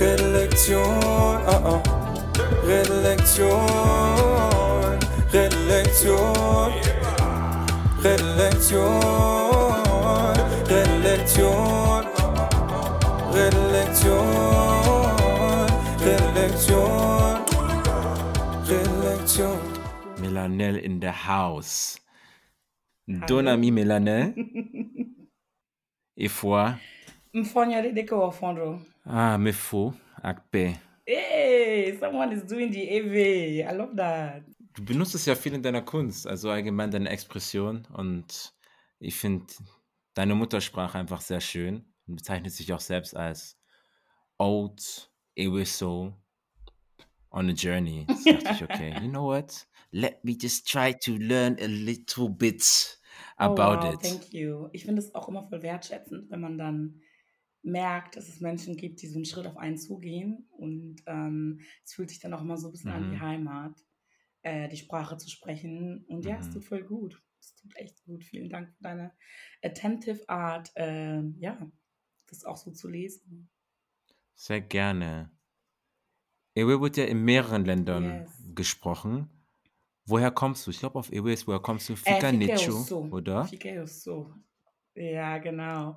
Redelektion, ah ah. Redelektion, Redelektion, Redelektion, Redelektion, Redelektion, Melanel in the house. Donami Melanel? Et fois. Mfonya Deko Fondro. ah, me fou, akpe. Hey, someone is doing the AV. I love that. Du benutzt es ja viel in deiner Kunst, also allgemein deine Expression und ich finde deine Muttersprache einfach sehr schön und bezeichnet sich auch selbst als Old Ewiso on a journey. Jetzt dachte ich, okay, you know what? Let me just try to learn a little bit about oh, wow, it. Thank you. Ich finde es auch immer voll wertschätzend, wenn man dann merkt, dass es Menschen gibt, die so einen Schritt auf einen zugehen und ähm, es fühlt sich dann auch immer so ein bisschen an wie Mhm. Heimat, äh, die Sprache zu sprechen. Und ja, es Mhm. tut voll gut. Es tut echt gut. Vielen Dank für deine attentive Art, äh, ja, das auch so zu lesen. Sehr gerne. Ewe wird ja in mehreren Ländern Yes. gesprochen. Woher kommst du? Ich glaube, auf Ewe ist, woher kommst du? Äh, Fika eu Nicho, sou. oder? Eu sou. Ja, genau.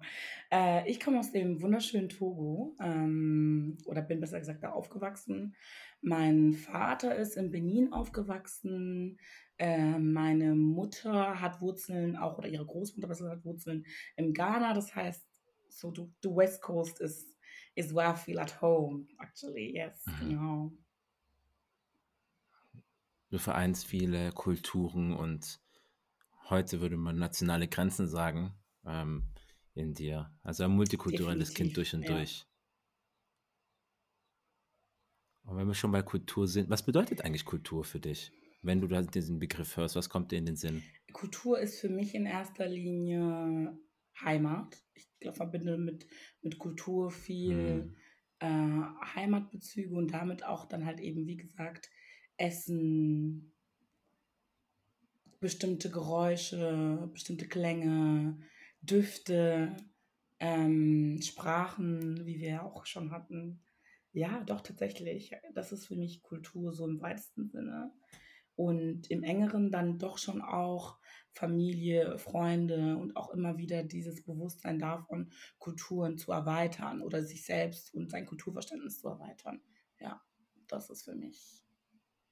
Äh, ich komme aus dem wunderschönen Togo ähm, oder bin besser gesagt da aufgewachsen. Mein Vater ist in Benin aufgewachsen. Äh, meine Mutter hat Wurzeln auch, oder ihre Großmutter besser gesagt, hat Wurzeln in Ghana. Das heißt, so the, the West Coast is, is where I feel at home, actually. Yes, Mhm. genau. Du vereinst viele Kulturen und heute würde man nationale Grenzen sagen ähm, in dir. Also ein multikulturelles Kind durch und Definitiv, ja. durch. Und wenn wir schon bei Kultur sind, was bedeutet eigentlich Kultur für dich? Wenn du da diesen Begriff hörst, was kommt dir in den Sinn? Kultur ist für mich in erster Linie Heimat. Ich glaub, verbinde mit, mit Kultur viel Hm. äh, Heimatbezüge und damit auch dann halt eben, wie gesagt, Essen, bestimmte Geräusche, bestimmte Klänge, Düfte, ähm, Sprachen, wie wir auch schon hatten. Ja, doch tatsächlich. Das ist für mich Kultur so im weitesten Sinne. Und im engeren dann doch schon auch Familie, Freunde und auch immer wieder dieses Bewusstsein davon, Kulturen zu erweitern oder sich selbst und sein Kulturverständnis zu erweitern. Ja, das ist für mich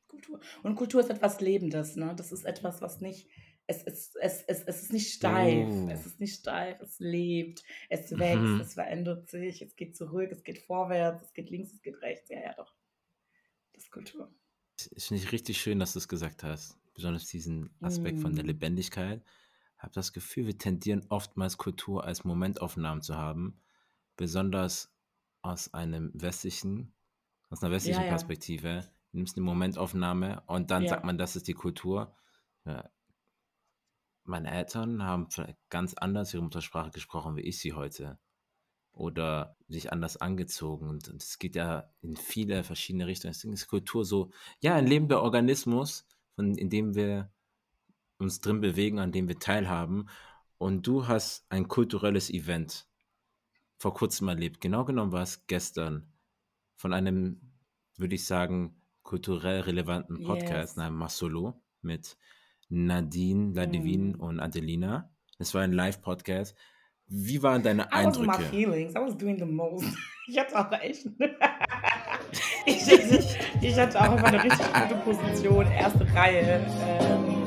Kultur. Und Kultur ist etwas Lebendes, ne? Das ist etwas, was nicht, es, es, es, es, es ist nicht steif, Oh. es ist nicht steif, es lebt, es wächst, Mhm. es verändert sich, es geht zurück, es geht vorwärts, es geht links, es geht rechts. Ja, ja, doch. Das ist Kultur. Ich finde ich richtig schön, dass du es gesagt hast. Besonders diesen Aspekt von der Mm. Lebendigkeit. Habe das Gefühl, wir tendieren oftmals Kultur als Momentaufnahmen zu haben. Besonders aus einem westlichen, aus einer westlichen Ja, ja. Perspektive. Du nimmst eine Momentaufnahme und dann Ja. sagt man, das ist die Kultur. Ja. Meine Eltern haben vielleicht ganz anders ihre Muttersprache gesprochen, wie ich sie heute. Oder sich anders angezogen. Und und es geht ja in viele verschiedene Richtungen. Deswegen ist Kultur so, ja, ein lebender Organismus, von, in dem wir uns drin bewegen, an dem wir teilhaben. Und du hast ein kulturelles Event vor kurzem erlebt. Genau genommen war es gestern von einem, würde ich sagen, kulturell relevanten Podcast, Yes. namens Masolo, mit Nadine, Ladivine Mm. und Adelina. Es war ein Live-Podcast. Wie waren deine I was in my Eindrücke? feelings. I was doing the most. Ich hatte auch echt. ich, ich, ich hatte auch einfach eine richtig gute Position, erste Reihe. Ähm,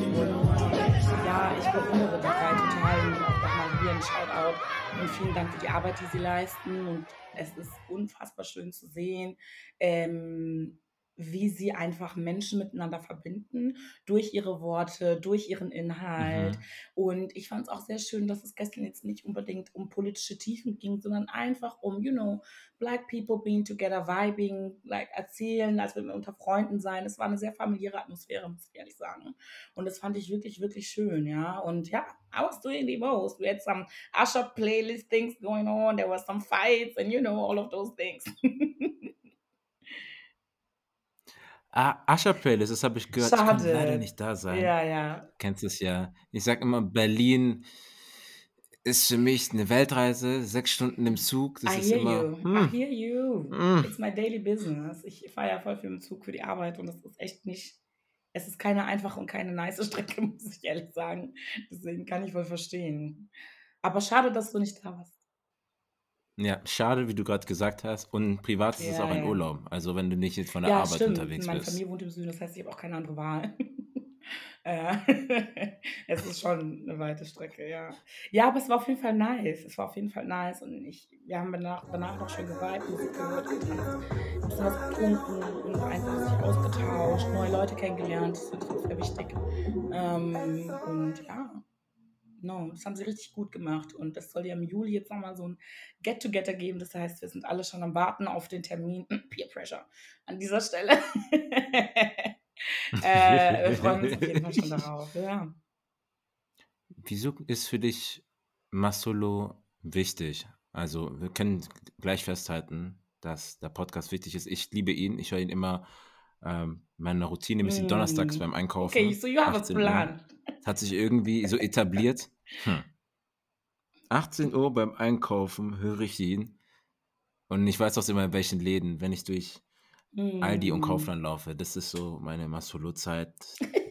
ja, ich bewundere die drei total. Und auch nochmal hier ein Shoutout und vielen Dank für die Arbeit, die sie leisten. Und es ist unfassbar schön zu sehen, ähm, wie sie einfach Menschen miteinander verbinden durch ihre Worte, durch ihren Inhalt. Mhm. Und ich fand es auch sehr schön, dass es gestern jetzt nicht unbedingt um politische Tiefen ging, sondern einfach um, you know, black people being together, vibing, like erzählen, als würden wir unter Freunden sein. Es war eine sehr familiäre Atmosphäre, muss ich ehrlich sagen. Und das fand ich wirklich, wirklich schön, ja. Und ja, I was doing the most. We had some Usher playlist things going on. There was some fights and you know, all of those things. Ah, Asher Playlist, das habe ich gehört. Ich konnte leider Schade. nicht da sein. Ja, ja. Kennst es ja. Ich sag immer, Berlin ist für mich eine Weltreise, sechs Stunden im Zug, das I ist hear immer, you. I hm, hear you. hm. It's my daily business. Ich fahre ja voll viel im Zug für die Arbeit und das ist echt nicht. Es ist keine einfache und keine nice Strecke, muss ich ehrlich sagen. Deswegen kann ich wohl verstehen. Aber schade, dass du nicht da warst. Ja, schade, wie du gerade gesagt hast. Und privat ist es Ja, auch ein. Urlaub. Also wenn du nicht jetzt von der Ja, Arbeit stimmt. unterwegs Meine bist. Familie wohnt im Süden, das heißt, ich habe auch keine andere Wahl. Äh, es ist schon eine weite Strecke, ja. Ja, aber es war auf jeden Fall nice. Es war auf jeden Fall nice. Und ich, wir haben danach, danach noch schön geweiht, Musik gehört, getanzt, ein bisschen was getrunken und einfach sich ausgetauscht, neue Leute kennengelernt. Das auch sehr wichtig. Ähm, und ja, no, das haben sie richtig gut gemacht. Und das soll ja im Juli jetzt nochmal so ein Get-Together geben. Das heißt, wir sind alle schon am Warten auf den Termin. Peer Pressure an dieser Stelle. äh, wir freuen uns auf jeden Fall schon darauf. Ja. Wieso ist für dich Masolo wichtig? Also, wir können gleich festhalten, dass der Podcast wichtig ist. Ich liebe ihn. Ich höre ihn immer. Ähm, meine Routine ist donnerstags Mm. beim Einkaufen. Okay, so you have a 18 Uhr. plan. Hat sich irgendwie so etabliert. Hm. 18 Uhr beim Einkaufen höre ich ihn. Und ich weiß auch immer, in welchen Läden, wenn ich durch Aldi und Mm. Kaufland laufe. Das ist so meine Masolo-Zeit.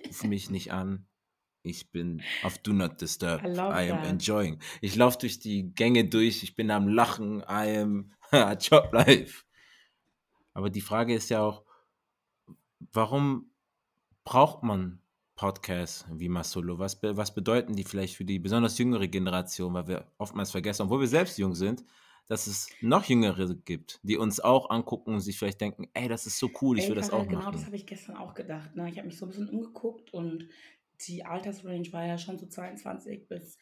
Ruf mich nicht an. Ich bin auf Do Not Disturb. I I am that. enjoying. Ich laufe durch die Gänge durch. Ich bin am Lachen. I am Job Life. Aber die Frage ist ja auch, warum braucht man Podcasts wie Masolo? Was, be was bedeuten die vielleicht für die besonders jüngere Generation? Weil wir oftmals vergessen, obwohl wir selbst jung sind, dass es noch Jüngere gibt, die uns auch angucken und sich vielleicht denken, ey, das ist so cool, ich will das auch genau das machen. habe ich gestern auch gedacht. Ne? Ich habe mich so ein bisschen umgeguckt und die Altersrange war ja schon so 22 bis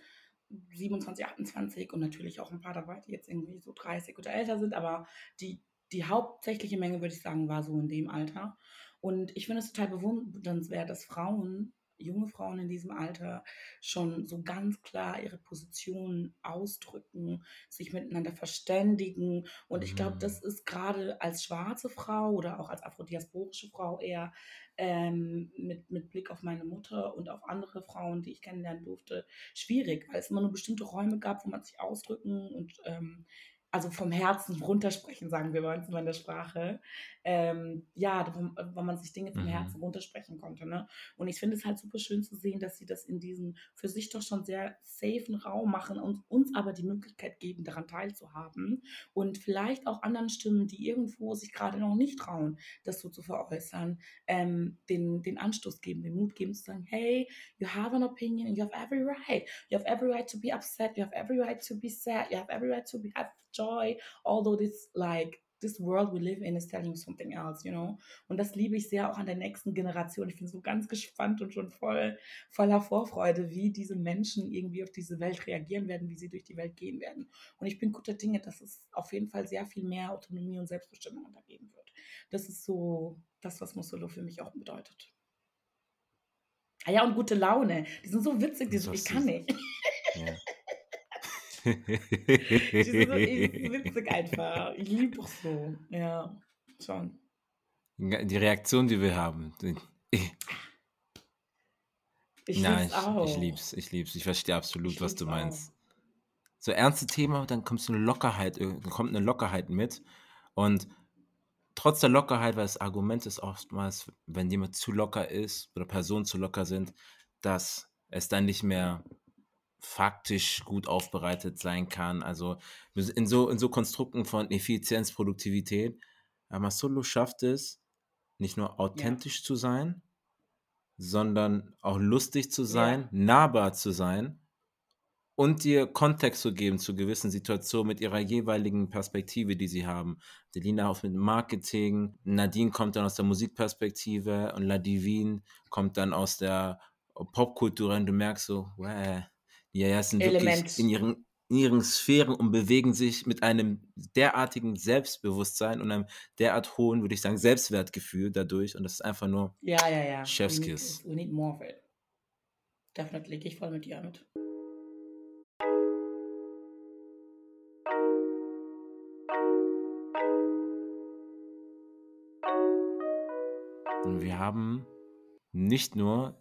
27, 28 und natürlich auch ein paar dabei, die jetzt irgendwie so 30 oder älter sind, aber die, die hauptsächliche Menge, würde ich sagen, war so in dem Alter. Und ich finde es total bewundernswert, dass Frauen, junge Frauen in diesem Alter, schon so ganz klar ihre Position ausdrücken, sich miteinander verständigen. Und ich glaube, Mhm. das ist gerade als schwarze Frau oder auch als afrodiasporische Frau eher ähm, mit, mit Blick auf meine Mutter und auf andere Frauen, die ich kennenlernen durfte, schwierig, weil es immer nur bestimmte Räume gab, wo man sich ausdrücken und ähm, also vom Herzen runtersprechen, sagen wir bei uns immer in der Sprache. Ähm, ja, wo, wo man sich Dinge vom Mhm. Herzen runtersprechen konnte. Ne? Und ich finde es halt super schön zu sehen, dass sie das in diesem für sich doch schon sehr safen Raum machen und uns aber die Möglichkeit geben, daran teilzuhaben und vielleicht auch anderen Stimmen, die irgendwo sich gerade noch nicht trauen, das so zu veräußern, ähm, den, den Anstoß geben, den Mut geben zu sagen, hey, you have an opinion and you have every right. You have every right to be upset. You have every right to be sad. You have every right to be, have joy. Although this like this world we live in is telling you something else, you know. Und das liebe ich sehr auch an der nächsten Generation. Ich bin so ganz gespannt und schon voll voller Vorfreude, wie diese Menschen irgendwie auf diese Welt reagieren werden, wie sie durch die Welt gehen werden. Und ich bin guter Dinge, dass es auf jeden Fall sehr viel mehr Autonomie und Selbstbestimmung da geben wird. Das ist so das, was Musolo für mich auch bedeutet. Ah ja, und gute Laune. Die sind so witzig, die so, ich kann nicht. Ja. So witzig einfach. Ich liebe doch so. Ja, schon. Die Reaktion, die wir haben. Ich, Nein, lieb's ich, auch. ich lieb's, ich lieb's. Ich verstehe absolut, Ich was du lieb's auch. meinst. So ernste Thema, dann kommt so eine Lockerheit, äh, dann kommt eine Lockerheit mit. Und trotz der Lockerheit, weil das Argument ist oftmals, wenn jemand zu locker ist oder Personen zu locker sind, dass es dann nicht mehr faktisch gut aufbereitet sein kann. Also in so, in so Konstrukten von Effizienz, Produktivität. Aber Solo schafft es, nicht nur authentisch zu sein, sondern auch lustig zu sein, Ja. nahbar zu sein und dir Kontext zu geben zu gewissen Situationen mit ihrer jeweiligen Perspektive, die sie haben. Delina auf mit Marketing, Nadine kommt dann aus der Musikperspektive und La Divine kommt dann aus der Popkultur und du merkst so, wow, die ja sind wirklich Element. in ihren, in ihren Sphären und bewegen sich mit einem derartigen Selbstbewusstsein und einem derart hohen, würde ich sagen, Selbstwertgefühl dadurch und das ist einfach nur Ja, ja, ja. Chef's we. We need more of it. Definitely. Gehe ich voll mit dir mit. Und wir haben nicht nur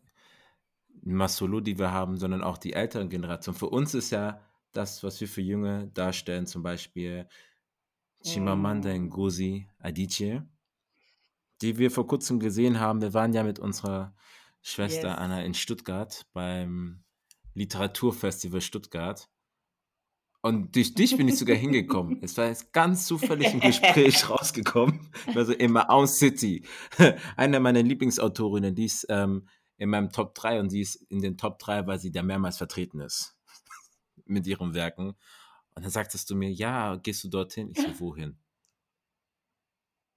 Masolo, die wir haben, sondern auch die älteren Generationen. Für uns ist ja das, was wir für Junge darstellen, zum Beispiel Chimamanda Mm. Ngozi Adichie, die wir vor kurzem gesehen haben. Wir waren ja mit unserer Schwester Yes. Anna in Stuttgart beim Literaturfestival Stuttgart. Und durch dich bin ich sogar hingekommen. Es war jetzt ganz zufällig im Gespräch rausgekommen. Also immer Aus City. Eine meiner Lieblingsautorinnen, die ist ähm, in meinem Top 3 und die ist in den Top 3, weil sie da mehrmals vertreten ist. Mit ihren Werken. Und dann sagtest du mir, ja, gehst du dorthin? Ich so, wohin?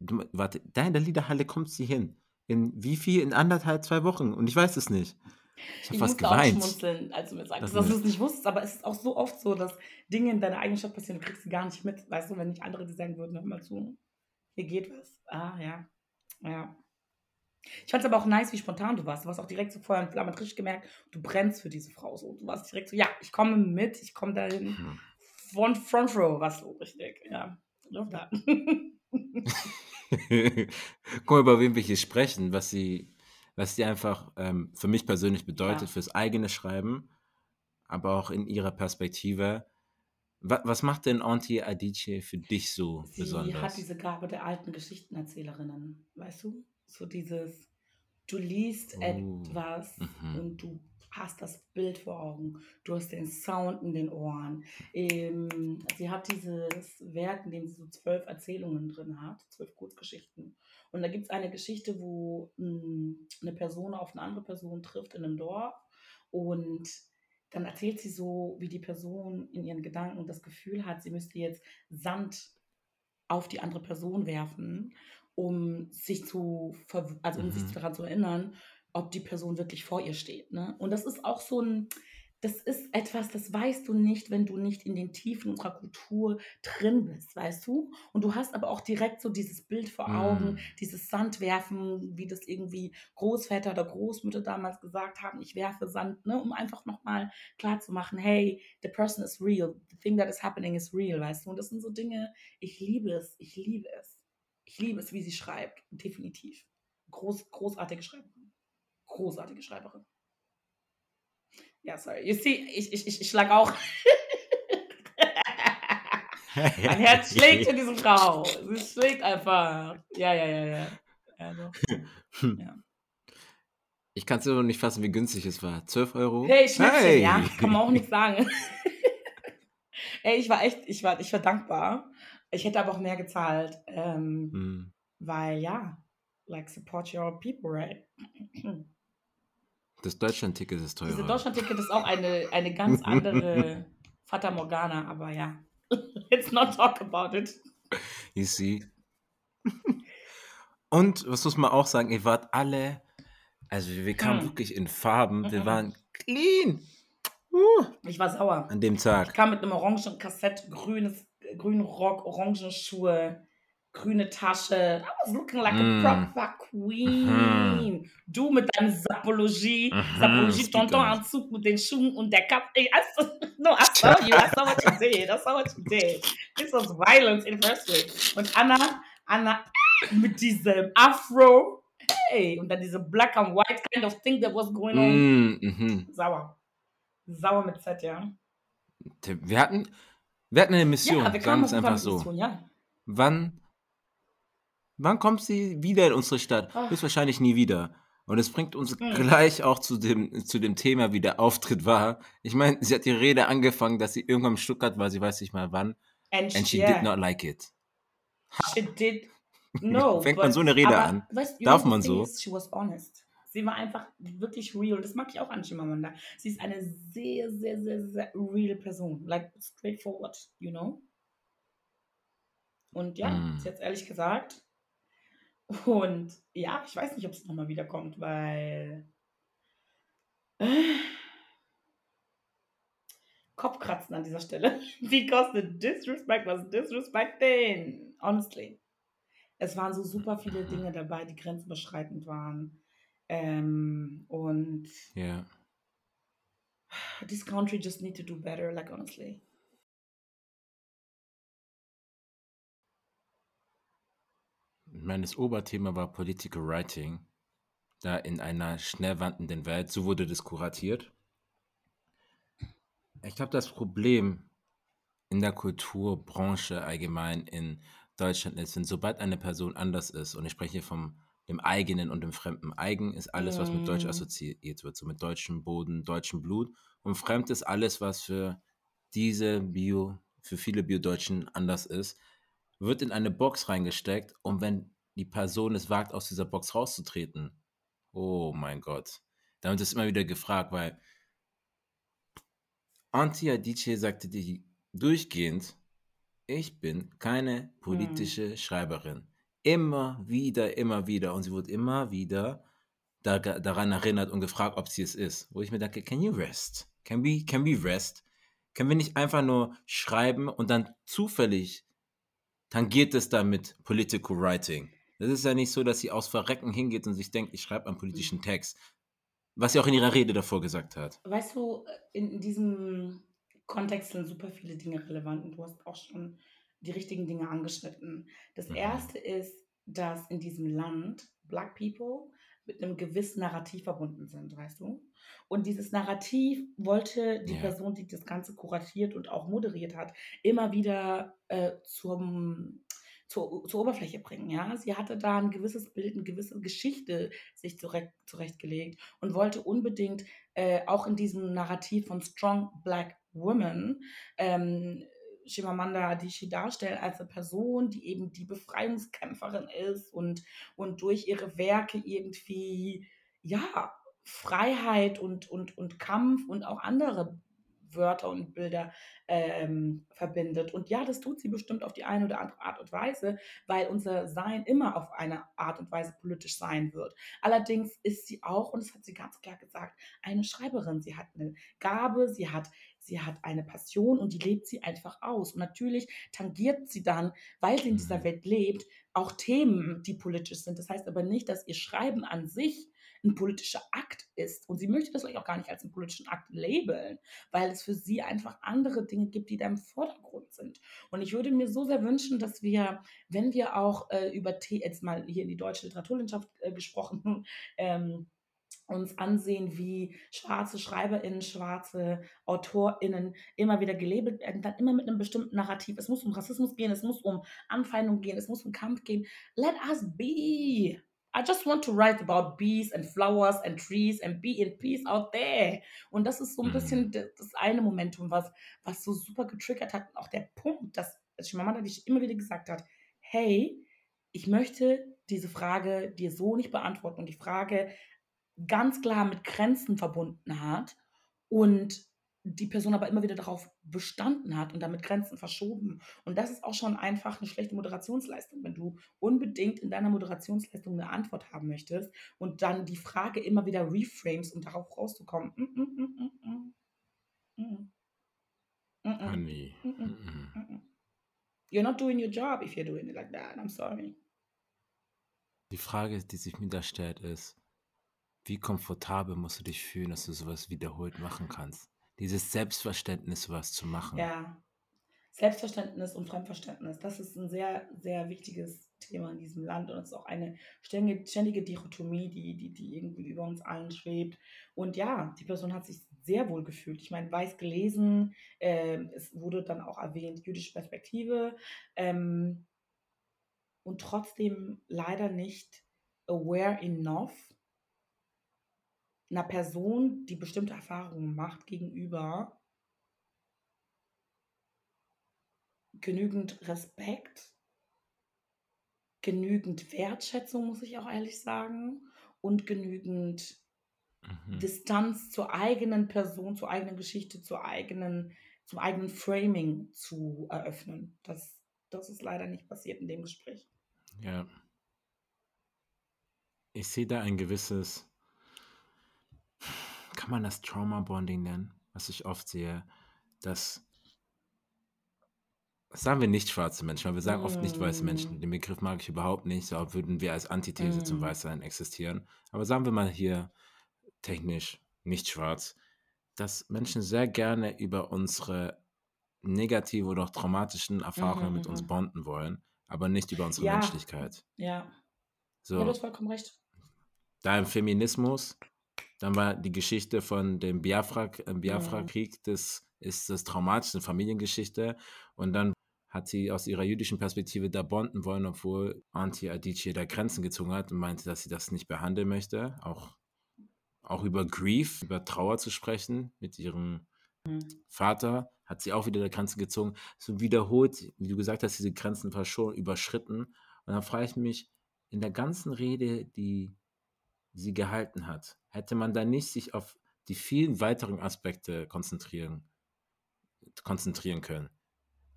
Du, warte, da in der Liederhalle kommt sie hin. In wie viel? In anderthalb, zwei Wochen. Und ich weiß es nicht. Ich habe Ich fast musste auch geweint. schmunzeln, als du mir sagst, Das dass du es nicht wusstest, aber es ist auch so oft so, dass Dinge in deiner eigenen Stadt passieren, du kriegst sie gar nicht mit. Weißt du, wenn nicht andere dir sagen würden, hör mal zu, hier geht was. Ah, ja. Ja. Ich fand es aber auch nice, wie spontan du warst. Du warst auch direkt so Feuer und Flamme, hat richtig gemerkt, du brennst für diese Frau so. Du warst direkt so, ja, ich komme mit, ich komme dahin. Hm. Von Front Row warst du richtig, ja. Love that. Guck mal, über wen wir hier sprechen, was sie, was sie einfach ähm, für mich persönlich bedeutet, Ja. fürs eigene Schreiben, aber auch in ihrer Perspektive. Was, was macht denn Auntie Adichie für dich so Sie besonders? hat diese Gabe der alten Geschichtenerzählerinnen, weißt du? So dieses, du liest Oh. etwas Mhm. und du hast das Bild vor Augen, du hast den Sound in den Ohren. Ähm, sie hat dieses Werk, in dem sie so zwölf Erzählungen drin hat, zwölf Kurzgeschichten. Und da gibt es eine Geschichte, wo mh, eine Person auf eine andere Person trifft in einem Dorf und dann erzählt sie so, wie die Person in ihren Gedanken das Gefühl hat, sie müsste jetzt Sand auf die andere Person werfen, um sich zu, also um sich Mhm. daran zu erinnern, ob die Person wirklich vor ihr steht. Ne? Und das ist auch so ein, das ist etwas, das weißt du nicht, wenn du nicht in den Tiefen unserer Kultur drin bist, weißt du? Und du hast aber auch direkt so dieses Bild vor Augen, Mm. dieses Sandwerfen, wie das irgendwie Großväter oder Großmütter damals gesagt haben, ich werfe Sand, ne, um einfach nochmal klarzumachen, hey, the person is real, the thing that is happening is real, weißt du? Und das sind so Dinge, ich liebe es, ich liebe es. Ich liebe es, wie sie schreibt, definitiv. Groß, großartige Schreiberin. Großartige Schreiberin. Ja, sorry. You see, ich, ich, ich, ich schlag auch. mein Herz schlägt für diese Frau. Sie schlägt einfach. Ja, ja, ja, ja. doch. Ja. Ich kann es immer noch nicht fassen, wie günstig es war. 12 Euro? Hey, Schnäppchen, Hey! ja, kann man auch nicht sagen. Ey, ich war echt, ich war, ich war dankbar. Ich hätte aber auch mehr gezahlt, ähm, Hm. weil ja, like support your people, right? Das Deutschland-Ticket ist teurer. Diese Deutschland-Ticket ist auch eine, eine ganz andere Fata Morgana, aber ja. Let's not talk about it. You see. Und was muss man auch sagen, ihr wart alle, also wir kamen Hm. wirklich in Farben, wir Mhm. waren clean uh, Ich war sauer. an dem Ich Tag. kam mit einem orangen Kassett, grünes, grünen Rock, orangen Schuhe, grüne Tasche. I was looking like Mm. a proper queen. Du mit deinem Sapologie, Mhm, Sapologie. Tonton-Anzug mit den Schuhen und der Kappe. Ey, I saw- No, I saw you. I saw what you did. I saw what you did. This was violence in first place. Und Anna, Anna mit diesem Afro. Hey, und dann diese black and white kind of thing that was going on. Mm, mhm. Sauer. Sauer mit Z, ja. Wir hatten, wir hatten eine Mission, Ja, wir sagen es einfach so. Mission, ja. Wann, wann kommt sie wieder in unsere Stadt? Ach. Höchstwahrscheinlich nie wieder. Und es bringt uns Hm. gleich auch zu dem, zu dem Thema, wie der Auftritt war. Ich meine, sie hat die Rede angefangen, dass sie irgendwann in Stuttgart war, sie weiß nicht mal wann. And, And she yeah, did not like it. she did. No, Fängt man so eine Rede aber, an? Weißt, Darf man so? Is, she was honest. Sie war einfach wirklich real. Das mag ich auch an Chimamanda. Sie ist eine sehr, sehr, sehr, sehr real Person. Like, straightforward, you know? Und ja, Mm. hat es ehrlich gesagt. Und ja, ich weiß nicht, ob es nochmal wiederkommt, weil. Kopfkratzen an dieser Stelle. Because the disrespect was disrespecting. Honestly. Es waren so super viele Dinge dabei, die grenzüberschreitend waren. Ähm, und Ja. this country just need to do better, like honestly. Das Oberthema war Political Writing. Da in einer schnell wandenden Welt, so wurde das kuratiert. Ich glaube, das Problem in der Kulturbranche allgemein in Deutschland ist, wenn sobald eine Person anders ist, und ich spreche hier vom dem eigenen und dem fremden. Eigen ist alles, was mit Deutsch Mm. assoziiert wird, so mit deutschem Boden, deutschem Blut. Und fremd ist alles, was für diese Bio, für viele Bio-Deutschen anders ist, wird in eine Box reingesteckt und wenn die Person es wagt, aus dieser Box rauszutreten, oh mein Gott, dann wird es immer wieder gefragt, weil Auntie Adichie sagte die durchgehend, ich bin keine politische Schreiberin. Immer wieder, immer wieder. Und sie wurde immer wieder da, daran erinnert und gefragt, ob sie es ist. Wo ich mir denke, can you rest? Can we, can we rest? Können wir nicht einfach nur schreiben und dann zufällig tangiert es damit Political Writing? Das ist ja nicht so, dass sie aus Verrecken hingeht und sich denkt, ich schreibe einen politischen Text. Was sie auch in ihrer Rede davor gesagt hat. Weißt du, in, in diesem Kontext sind super viele Dinge relevant und du hast auch schon die richtigen Dinge angeschnitten. Das Mhm. erste ist, dass in diesem Land Black People mit einem gewissen Narrativ verbunden sind, weißt du? Und dieses Narrativ wollte die Ja. Person, die das Ganze kuratiert und auch moderiert hat, immer wieder äh, zum, zur, zur Oberfläche bringen. Ja? Sie hatte da ein gewisses Bild, eine gewisse Geschichte sich zurecht, zurechtgelegt und wollte unbedingt äh, auch in diesem Narrativ von Strong Black Women ähm, Chimamanda Adichie darstellen als eine Person, die eben die Befreiungskämpferin ist und, und durch ihre Werke irgendwie, ja, Freiheit und, und, und Kampf und auch andere Wörter und Bilder ähm, verbindet. Und ja, das tut sie bestimmt auf die eine oder andere Art und Weise, weil unser Sein immer auf eine Art und Weise politisch sein wird. Allerdings ist sie auch, und das hat sie ganz klar gesagt, eine Schreiberin. Sie hat eine Gabe, sie hat, sie hat eine Passion und die lebt sie einfach aus. Und natürlich tangiert sie dann, weil sie in dieser Mhm. Welt lebt, auch Themen, die politisch sind. Das heißt aber nicht, dass ihr Schreiben an sich ein politischer Akt ist. Und sie möchte das vielleicht auch gar nicht als einen politischen Akt labeln, weil es für sie einfach andere Dinge gibt, die da im Vordergrund sind. Und ich würde mir so sehr wünschen, dass wir, wenn wir auch äh, über The jetzt mal hier in die deutsche Literaturlandschaft äh, gesprochen, ähm, uns ansehen, wie schwarze SchreiberInnen, schwarze AutorInnen immer wieder gelabelt werden, dann immer mit einem bestimmten Narrativ. Es muss um Rassismus gehen, es muss um Anfeindung gehen, es muss um Kampf gehen. Let us be. I just want to write about bees and flowers and trees and be in peace out there. Und das ist so ein Mhm. bisschen das eine Momentum, was, was so super getriggert hat. Und auch der Punkt, dass Chimamanda dich immer wieder gesagt hat, hey, ich möchte diese Frage dir so nicht beantworten und die Frage ganz klar mit Grenzen verbunden hat und die Person aber immer wieder darauf bestanden hat und damit Grenzen verschoben. Und das ist auch schon einfach eine schlechte Moderationsleistung, wenn du unbedingt in deiner Moderationsleistung eine Antwort haben möchtest und dann die Frage immer wieder reframes, um darauf rauszukommen. Mm, mm, mm, mm, mm. Mm. Mm, mm. Honey. You're not doing your job if you're doing it like that. I'm sorry. Die Frage, die sich mir da stellt, ist, wie komfortabel musst du dich fühlen, dass du sowas wiederholt machen kannst? Dieses Selbstverständnis, sowas zu machen. Ja. Selbstverständnis und Fremdverständnis, das ist ein sehr, sehr wichtiges Thema in diesem Land und es ist auch eine ständige, ständige Dichotomie, die, die, die irgendwie über uns allen schwebt. Und ja, die Person hat sich sehr wohl gefühlt. Ich meine, weiß gelesen, ähm, es wurde dann auch erwähnt, jüdische Perspektive ähm, und trotzdem leider nicht aware enough einer Person, die bestimmte Erfahrungen macht, gegenüber genügend Respekt, genügend Wertschätzung, muss ich auch ehrlich sagen, und genügend Mhm. Distanz zur eigenen Person, zur eigenen Geschichte, zur eigenen, zum eigenen Framing zu eröffnen. Das, das ist leider nicht passiert in dem Gespräch. Ja. Ich sehe da ein gewisses, kann man das Trauma-Bonding nennen, was ich oft sehe, dass, das sagen wir nicht schwarze Menschen, weil wir sagen oft nicht weiße Menschen. Mm. Den Begriff mag ich überhaupt nicht, so würden wir als Antithese zum Mm. Weißsein existieren. Aber sagen wir mal hier technisch nicht schwarz, dass Menschen sehr gerne über unsere negative oder auch traumatischen Erfahrungen Mhm, mit uns mhm. bonden wollen, aber nicht über unsere Ja. Menschlichkeit. Ja, So, ja, du hast vollkommen recht. da im Feminismus, dann war die Geschichte von dem Biafra, äh, Mhm. Biafra-Krieg des ist das traumatisch, eine Familiengeschichte. Und dann hat sie aus ihrer jüdischen Perspektive da bonden wollen, obwohl Auntie Adichie da Grenzen gezogen hat und meinte, dass sie das nicht behandeln möchte. Auch, auch über Grief, über Trauer zu sprechen mit ihrem Mhm. Vater hat sie auch wieder der Grenze gezogen. So wiederholt, wie du gesagt hast, diese Grenzen war schon überschritten. Und dann frage ich mich, in der ganzen Rede, die sie gehalten hat, hätte man da nicht sich auf die vielen weiteren Aspekte konzentrieren, konzentrieren können,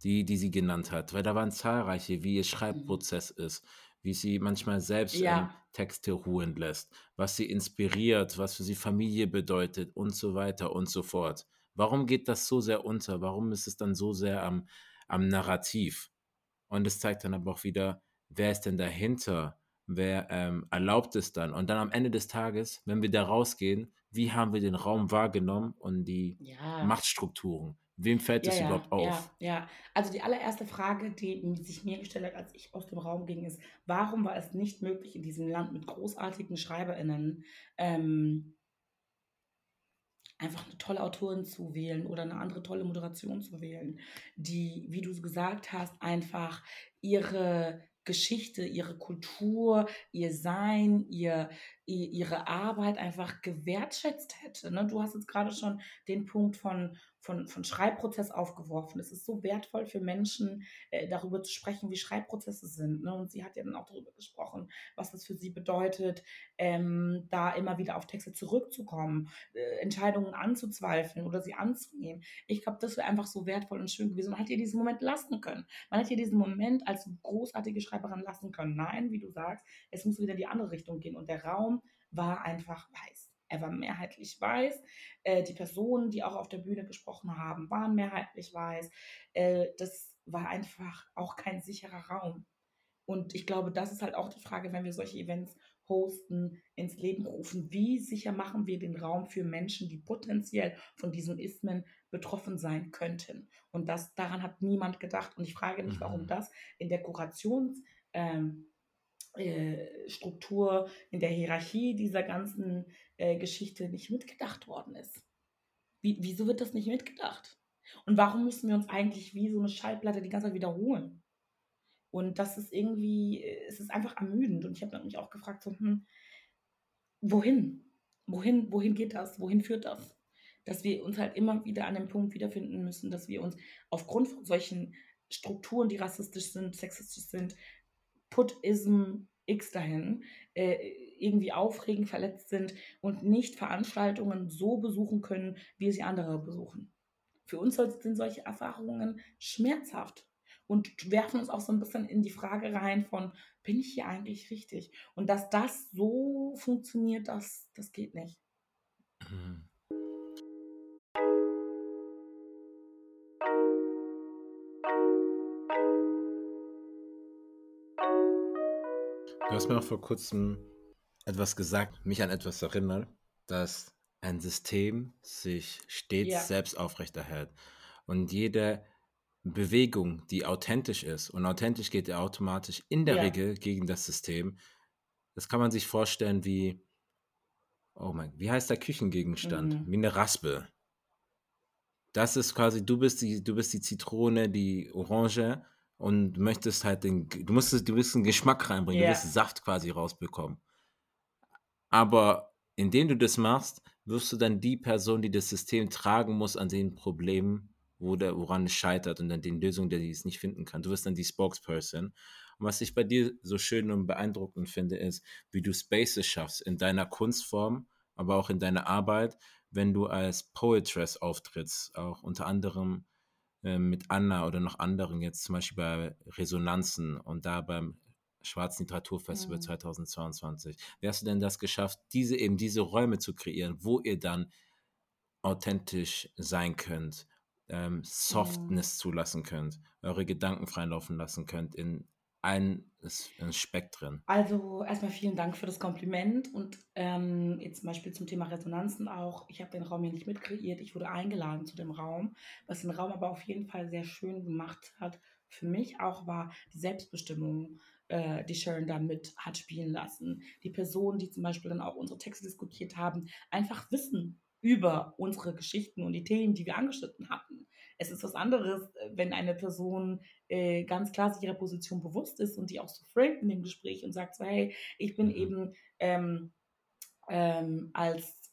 die, die sie genannt hat. Weil da waren zahlreiche, wie ihr Schreibprozess ist, wie sie manchmal selbst ähm, Ja. Texte ruhen lässt, was sie inspiriert, was für sie Familie bedeutet und so weiter und so fort. Warum geht das so sehr unter? Warum ist es dann so sehr am, am Narrativ? Und es zeigt dann aber auch wieder, wer ist denn dahinter? Wer ähm, erlaubt es dann? Und dann am Ende des Tages, wenn wir da rausgehen, wie haben wir den Raum wahrgenommen und die Ja. Machtstrukturen? Wem fällt Ja, das ja, überhaupt auf? ja, ja. Also die allererste Frage, die sich mir gestellt hat, als ich aus dem Raum ging, ist, warum war es nicht möglich, in diesem Land mit großartigen SchreiberInnen ähm, einfach eine tolle Autorin zu wählen oder eine andere tolle Moderation zu wählen, die, wie du gesagt hast, einfach ihre Geschichte, ihre Kultur, ihr Sein, ihr, ihr, ihre Arbeit einfach gewertschätzt hätte. Ne? Du hast jetzt gerade schon den Punkt von, von, von Schreibprozess aufgeworfen. Es ist so wertvoll für Menschen, äh, darüber zu sprechen, wie Schreibprozesse sind. Ne? Und sie hat ja dann auch darüber gesprochen, was das für sie bedeutet, ähm, da immer wieder auf Texte zurückzukommen, äh, Entscheidungen anzuzweifeln oder sie anzunehmen. Ich glaube, das wäre einfach so wertvoll und schön gewesen. Man hat ihr diesen Moment lassen können. Man hat ihr diesen Moment als großartige Schreiberin lassen können. Nein, wie du sagst, es muss wieder in die andere Richtung gehen. Und der Raum war einfach weiß. Er war mehrheitlich weiß. Äh, die Personen, die auch auf der Bühne gesprochen haben, waren mehrheitlich weiß. Äh, das war einfach auch kein sicherer Raum. Und ich glaube, das ist halt auch die Frage, wenn wir solche Events hosten, ins Leben rufen. Wie sicher machen wir den Raum für Menschen, die potenziell von diesen Ismen betroffen sein könnten? Und das, daran hat niemand gedacht. Und ich frage mich, warum Mhm. das in der Kurations- ähm, äh, Struktur, in der Hierarchie dieser ganzen äh, Geschichte nicht mitgedacht worden ist. Wie, wieso wird das nicht mitgedacht? Und warum müssen wir uns eigentlich wie so eine Schallplatte die ganze Zeit wiederholen? Und das ist irgendwie, äh, es ist einfach ermüdend. Und ich habe mich auch gefragt, so, hm, wohin? Wohin, wohin geht das? Wohin führt das? Dass wir uns halt immer wieder an dem Punkt wiederfinden müssen, dass wir uns aufgrund von solchen Strukturen, die rassistisch sind, sexistisch sind, Put-Ism X dahin, äh, irgendwie aufregen, verletzt sind und nicht Veranstaltungen so besuchen können, wie sie andere besuchen. Für uns sind solche Erfahrungen schmerzhaft und werfen uns auch so ein bisschen in die Frage rein von, bin ich hier eigentlich richtig? Und dass das so funktioniert, das, das geht nicht. Mhm. Hast mir auch vor kurzem etwas gesagt, mich an etwas erinnert, dass ein System sich stets Ja. selbst aufrechterhält. Und jede Bewegung, die authentisch ist, und authentisch geht ja automatisch in der Ja. Regel gegen das System, das kann man sich vorstellen wie, oh mein, wie heißt der Küchengegenstand? Mhm. Wie eine Raspel. Das ist quasi, du bist die, du bist die Zitrone, die Orange und möchtest halt den, du musst, du willst einen Geschmack reinbringen, Ja. du willst Saft quasi rausbekommen. Aber indem du das machst, wirst du dann die Person, die das System tragen muss an den Problemen, wo der, woran es scheitert und an den Lösungen, die es nicht finden kann. Du wirst dann die Spokesperson. Und was ich bei dir so schön und beeindruckend finde, ist, wie du Spaces schaffst in deiner Kunstform, aber auch in deiner Arbeit, wenn du als Poetress auftrittst, auch unter anderem mit Anna oder noch anderen, jetzt zum Beispiel bei Resonanzen und da beim Schwarzen Literaturfestival Mhm. 2022. Wie hast du denn das geschafft, diese eben diese Räume zu kreieren, wo ihr dann authentisch sein könnt, ähm, Softness zulassen könnt, eure Gedanken freilaufen lassen könnt in allen S- in Spektren? Also erstmal vielen Dank für das Kompliment und ähm, jetzt zum Beispiel zum Thema Resonanzen auch. Ich habe den Raum hier nicht mitkreiert, ich wurde eingeladen zu dem Raum, was den Raum aber auf jeden Fall sehr schön gemacht hat. Für mich auch war die Selbstbestimmung, äh, die Sharon da mit hat spielen lassen. Die Personen, die zum Beispiel dann auch unsere Texte diskutiert haben, einfach Wissen über unsere Geschichten und die Themen, die wir angeschnitten hatten. Es ist was anderes, äh, wenn eine Person äh, ganz klar sich ihrer Position bewusst ist und die auch so framet in dem Gespräch und sagt so, hey, ich bin Mhm. eben ähm, ähm, als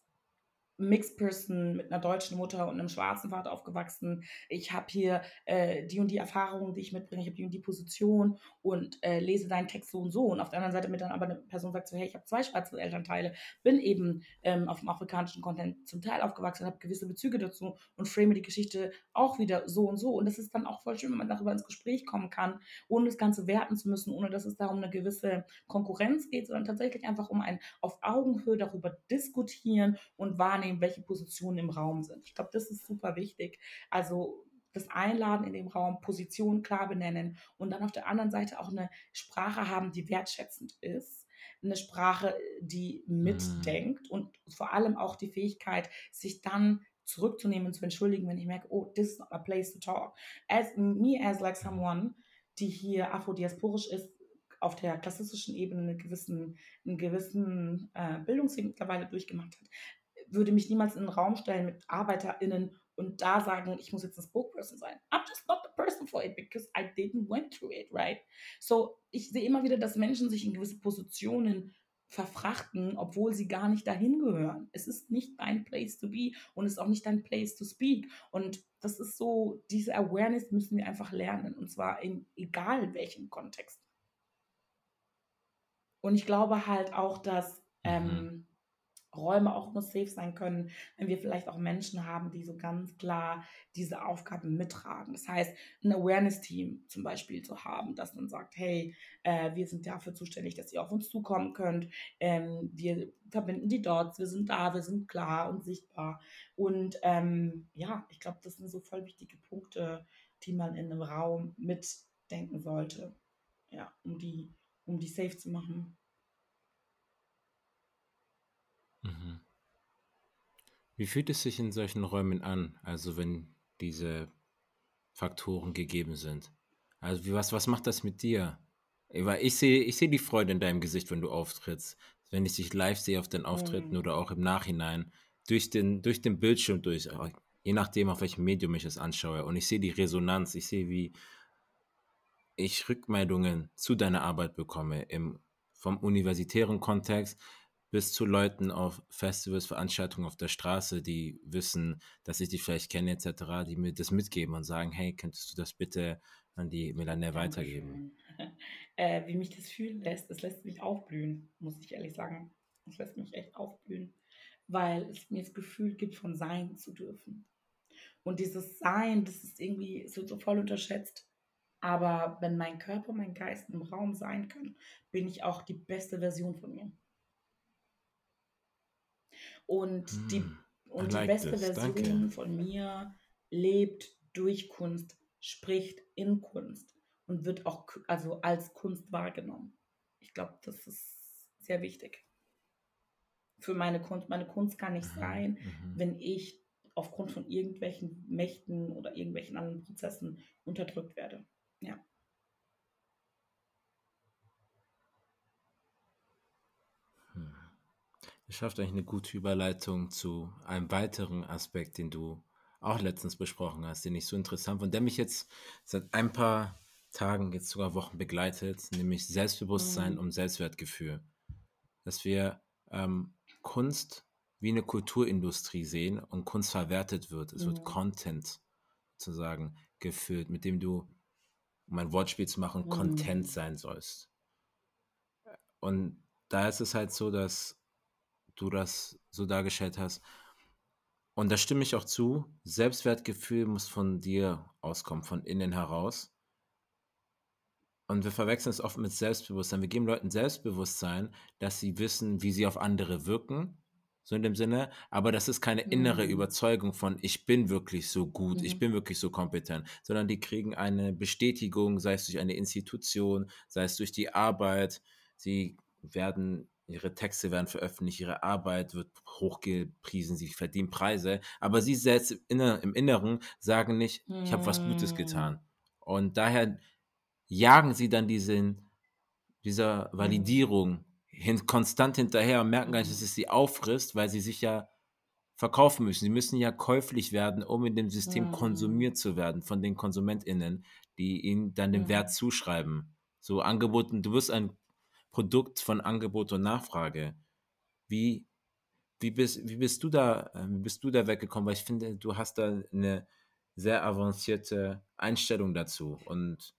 Mixed Person mit einer deutschen Mutter und einem schwarzen Vater aufgewachsen. Ich habe hier äh, die und die Erfahrungen, die ich mitbringe. Ich habe die und die Position und äh, lese deinen Text so und so. Und auf der anderen Seite mit dann aber eine Person sagt so, hey, ich habe zwei schwarze Elternteile, bin eben ähm, auf dem afrikanischen Kontinent zum Teil aufgewachsen, habe gewisse Bezüge dazu und frame die Geschichte auch wieder so und so. Und das ist dann auch voll schön, wenn man darüber ins Gespräch kommen kann, ohne das Ganze werten zu müssen, ohne dass es da um eine gewisse Konkurrenz geht, sondern tatsächlich einfach um ein auf Augenhöhe darüber diskutieren und wahrnehmen, welche Positionen im Raum sind. Ich glaube, das ist super wichtig. Also das Einladen in dem Raum, Positionen klar benennen und dann auf der anderen Seite auch eine Sprache haben, die wertschätzend ist. Eine Sprache, die mitdenkt und vor allem auch die Fähigkeit, sich dann zurückzunehmen und zu entschuldigen, wenn ich merke, oh, this is not a place to talk. As me as like someone, die hier afrodiasporisch ist, auf der klassischen Ebene einen gewissen, einen gewissen äh, Bildungsweg mittlerweile durchgemacht hat, würde mich niemals in einen Raum stellen mit ArbeiterInnen und da sagen, ich muss jetzt ein Spokesperson sein. I'm just not the person for it because I didn't went through it, right? So, ich sehe immer wieder, dass Menschen sich in gewisse Positionen verfrachten, obwohl sie gar nicht dahin gehören. Es ist nicht dein Place to be und es ist auch nicht dein Place to speak. Und das ist so, diese Awareness müssen wir einfach lernen und zwar in egal welchem Kontext. Und ich glaube halt auch, dass ähm, Mhm. Räume auch nur safe sein können, wenn wir vielleicht auch Menschen haben, die so ganz klar diese Aufgaben mittragen. Das heißt, ein Awareness-Team zum Beispiel zu haben, das dann sagt, hey, äh, wir sind dafür zuständig, dass ihr auf uns zukommen könnt. Ähm, wir verbinden die Dots, wir sind da, wir sind klar und sichtbar. Und ähm, ja, ich glaube, das sind so voll wichtige Punkte, die man in einem Raum mitdenken sollte. Ja, um die, um die safe zu machen. Mhm. Wie fühlt es sich in solchen Räumen an, also wenn diese Faktoren gegeben sind? Also wie, was, was macht das mit dir? Weil ich sehe ich sehe die Freude in deinem Gesicht, wenn du auftrittst. Wenn ich dich live sehe auf den Auftritten Mhm. oder auch im Nachhinein, durch den, durch den Bildschirm durch, je nachdem, auf welchem Medium ich es anschaue. Und ich sehe die Resonanz, ich sehe, wie ich Rückmeldungen zu deiner Arbeit bekomme, im, vom universitären Kontext bis zu Leuten auf Festivals, Veranstaltungen auf der Straße, die wissen, dass ich dich vielleicht kenne etc., die mir das mitgeben und sagen, hey, könntest du das bitte an die Melanie weitergeben? Äh, wie mich das fühlen lässt, das lässt mich aufblühen, muss ich ehrlich sagen. Das lässt mich echt aufblühen, weil es mir das Gefühl gibt, von sein zu dürfen. Und dieses Sein, das ist irgendwie, wird so voll unterschätzt. Aber wenn mein Körper, mein Geist im Raum sein können, bin ich auch die beste Version von mir. Und die, Hm, I und die like beste this, Version danke. von mir lebt durch Kunst, spricht in Kunst und wird auch also als Kunst wahrgenommen. Ich glaube, das ist sehr wichtig für meine Kunst. Meine Kunst kann nicht Mhm, sein, mhm. wenn ich aufgrund von irgendwelchen Mächten oder irgendwelchen anderen Prozessen unterdrückt werde. Ja. Das schafft eigentlich eine gute Überleitung zu einem weiteren Aspekt, den du auch letztens besprochen hast, den ich so interessant fand, der mich jetzt seit ein paar Tagen, jetzt sogar Wochen begleitet, nämlich Selbstbewusstsein Mhm. und Selbstwertgefühl. Dass wir ähm, Kunst wie eine Kulturindustrie sehen und Kunst verwertet wird. Es wird Mhm. Content sozusagen gefüllt, mit dem du, um ein Wortspiel zu machen, Content Mhm. sein sollst. Und da ist es halt so, dass du das so dargestellt hast. Und da stimme ich auch zu. Selbstwertgefühl muss von dir auskommen, von innen heraus. Und wir verwechseln es oft mit Selbstbewusstsein. Wir geben Leuten Selbstbewusstsein, dass sie wissen, wie sie auf andere wirken. So in dem Sinne. Aber das ist keine innere Mhm. Überzeugung von, ich bin wirklich so gut, ich Mhm. bin wirklich so kompetent, sondern die kriegen eine Bestätigung, sei es durch eine Institution, sei es durch die Arbeit. Sie werden, ihre Texte werden veröffentlicht, ihre Arbeit wird hochgepriesen, sie verdienen Preise. Aber sie selbst im Inner- im Inneren sagen nicht, ich habe was Gutes Mhm. getan. Und daher jagen sie dann diesen, dieser. Validierung hin, konstant hinterher und merken gar nicht, dass es sie auffrisst, weil sie sich ja verkaufen müssen. Sie müssen ja käuflich werden, um in dem System Mhm. konsumiert zu werden von den KonsumentInnen, die ihnen dann den Wert zuschreiben. So angeboten, du wirst ein Produkt von Angebot und Nachfrage. Wie, wie, bist, wie, bist du da, äh, wie bist du da weggekommen? Weil ich finde, du hast da eine sehr avancierte Einstellung dazu. Und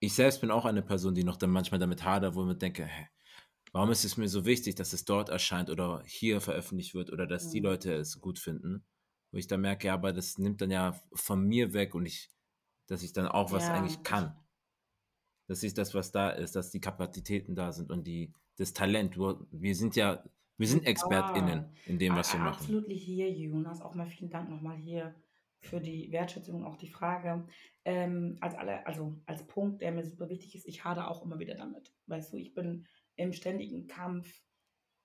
ich selbst bin auch eine Person, die noch dann manchmal damit hadert, wo ich mir denke, hä, warum ist es mir so wichtig, dass es dort erscheint oder hier veröffentlicht wird oder dass die Mhm. Leute es gut finden? Wo ich dann merke, ja, aber das nimmt dann ja von mir weg und ich, dass ich dann auch was Ja, eigentlich ich, kann. Das ist das, was da ist, dass die Kapazitäten da sind und die, das Talent. Wir sind ja, wir sind ExpertInnen in dem, was wir machen. you. Und das auch mal vielen Dank nochmal hier für die Wertschätzung und auch die Frage. Ähm, als alle, also als Punkt, der mir super wichtig ist, ich hadere auch immer wieder damit. Weißt du, ich bin im ständigen Kampf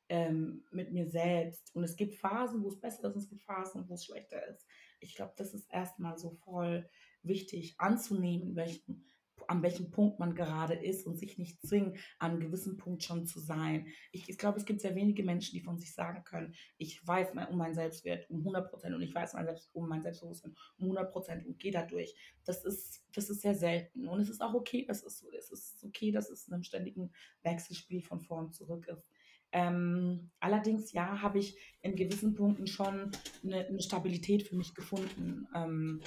ähm, mit mir selbst. Und es gibt Phasen, wo es besser ist und es gibt Phasen, wo es schlechter ist. Ich glaube, das ist erstmal so voll wichtig anzunehmen, welchen, an welchem Punkt man gerade ist und sich nicht zwingen, an einem gewissen Punkt schon zu sein. Ich, ich glaube, es gibt sehr wenige Menschen, die von sich sagen können, ich weiß mein, um meinen Selbstwert um 100 Prozent und ich weiß mein Selbst, um mein Selbstbewusstsein um 100 Prozent und gehe da durch. Das ist, das ist sehr selten und es ist auch okay, dass es so ist. Es ist okay, dass es in einem ständigen Wechselspiel von vor und zurück ist. Ähm, allerdings, ja, habe ich in gewissen Punkten schon eine, eine Stabilität für mich gefunden. Ähm,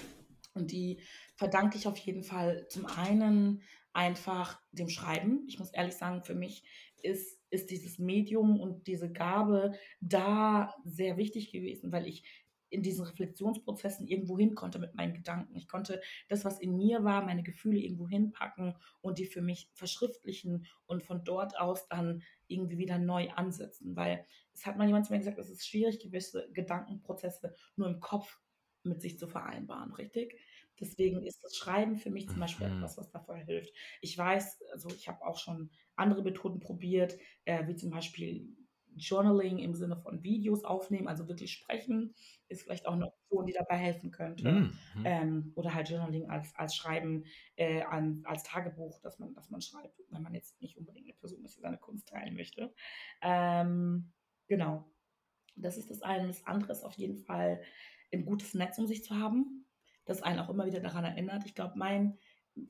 und die verdanke ich auf jeden Fall zum einen einfach dem Schreiben. Ich muss ehrlich sagen, für mich ist, ist dieses Medium und diese Gabe da sehr wichtig gewesen, weil ich in diesen Reflexionsprozessen irgendwo hin konnte mit meinen Gedanken. Ich konnte das, was in mir war, meine Gefühle irgendwo hinpacken und die für mich verschriftlichen und von dort aus dann irgendwie wieder neu ansetzen. Weil es hat mal jemand zu mir gesagt, es ist schwierig, gewisse Gedankenprozesse nur im Kopf mit sich zu vereinbaren, richtig? Deswegen ist das Schreiben für mich zum Beispiel Mhm. etwas, was davor hilft. Ich weiß, also ich habe auch schon andere Methoden probiert, äh, wie zum Beispiel Journaling im Sinne von Videos aufnehmen, also wirklich sprechen, ist vielleicht auch eine Option, die dabei helfen könnte. Mhm. Ähm, oder halt Journaling als, als Schreiben, äh, an, als Tagebuch, dass man, dass man schreibt, wenn man jetzt nicht unbedingt eine Person ist, die seine Kunst teilen möchte. Ähm, genau. Das ist das eine. Das andere ist auf jeden Fall ein gutes Netz um sich zu haben, das einen auch immer wieder daran erinnert. Ich glaube, mein,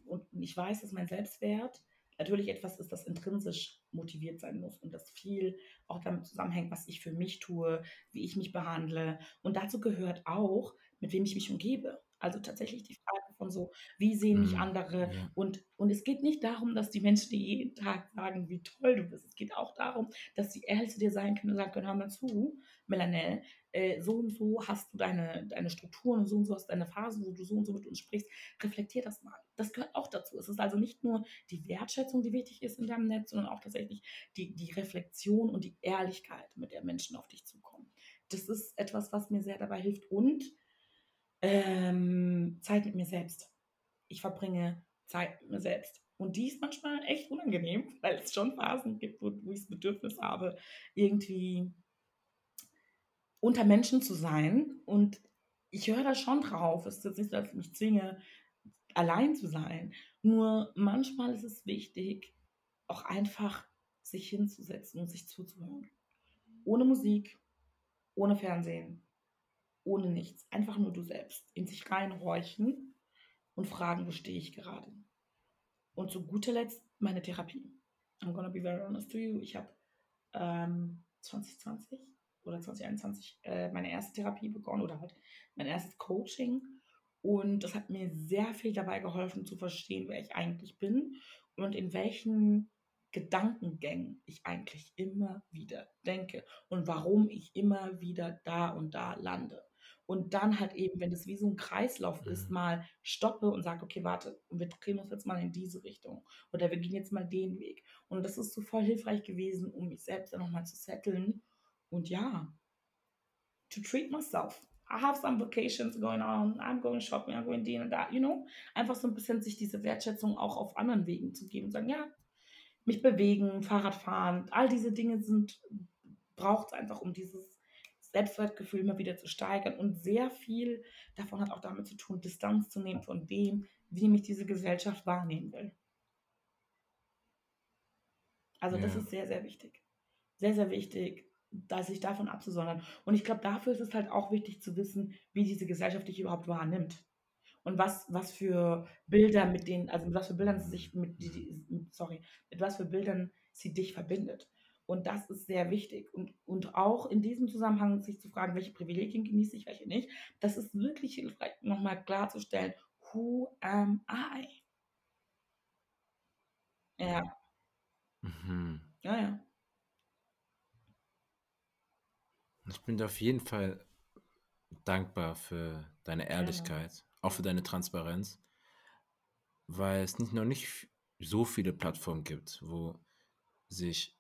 und ich weiß, dass mein Selbstwert natürlich etwas ist, das intrinsisch motiviert sein muss und das viel auch damit zusammenhängt, was ich für mich tue, wie ich mich behandle. Und dazu gehört auch, mit wem ich mich umgebe. Also tatsächlich die Frage von so, wie sehen mich Mhm. andere? Ja. Und, und es geht nicht darum, dass die Menschen dir jeden Tag sagen, wie toll du bist. Es geht auch darum, dass sie ehrlich zu dir sein können und sagen können, hör mal zu, Melanel, äh, so und so hast du deine, deine Strukturen und so und so hast du deine Phasen, wo du so und so mit uns sprichst. Reflektier das mal. Das gehört auch dazu. Es ist also nicht nur die Wertschätzung, die wichtig ist in deinem Netz, sondern auch tatsächlich die, die Reflexion und die Ehrlichkeit, mit der Menschen auf dich zukommen. Das ist etwas, was mir sehr dabei hilft. Und ähm, Zeit mit mir selbst. Ich verbringe Zeit mit mir selbst. Und die ist manchmal echt unangenehm, weil es schon Phasen gibt, wo, wo ich das Bedürfnis habe, irgendwie unter Menschen zu sein. Und ich höre da schon drauf. Es ist jetzt nicht, dass ich mich zwinge, allein zu sein. Nur manchmal ist es wichtig, auch einfach sich hinzusetzen und sich zuzuhören. Ohne Musik, ohne Fernsehen, ohne nichts. Einfach nur du selbst. In sich reinhorchen und fragen, wo stehe ich gerade. Und zu guter Letzt meine Therapie. I'm gonna be very honest to you. Ich habe ähm, 2020 oder 2021 äh, meine erste Therapie begonnen oder halt mein erstes Coaching. Und das hat mir sehr viel dabei geholfen zu verstehen, wer ich eigentlich bin und in welchen Gedankengängen ich eigentlich immer wieder denke und warum ich immer wieder da und da lande. Und dann halt eben, wenn das wie so ein Kreislauf ist, Mhm. mal stoppe und sage, okay, warte, wir drehen uns jetzt mal in diese Richtung. Oder wir gehen jetzt mal den Weg. Und das ist so voll hilfreich gewesen, um mich selbst dann nochmal zu setteln. Und ja, to treat myself. I have some vacations going on. I'm going shopping, I'm going den und da, you know. Einfach so ein bisschen sich diese Wertschätzung auch auf anderen Wegen zu geben und sagen, ja, mich bewegen, Fahrrad fahren, all diese Dinge sind, braucht es einfach, um dieses Selbstwertgefühl immer wieder zu steigern. Und sehr viel davon hat auch damit zu tun, Distanz zu nehmen von dem, wie mich diese Gesellschaft wahrnehmen will. Also das Ja. ist sehr, sehr wichtig. Sehr, sehr wichtig, da sich davon abzusondern. Und ich glaube, dafür ist es halt auch wichtig zu wissen, wie diese Gesellschaft dich überhaupt wahrnimmt. Und was, was für Bilder mit denen, also mit was für Bildern sie sich mit, die- sorry, mit was für Bildern sie dich verbindet. Und das ist sehr wichtig. Und, und auch in diesem Zusammenhang sich zu fragen, welche Privilegien genieße ich, welche nicht. Das ist wirklich hilfreich, nochmal klarzustellen, who am I? Ja, Mhm. ja, ja. Ich bin dir auf jeden Fall dankbar für deine. Ehrlichkeit, auch für deine Transparenz, weil es nicht noch nicht so viele Plattformen gibt, wo sich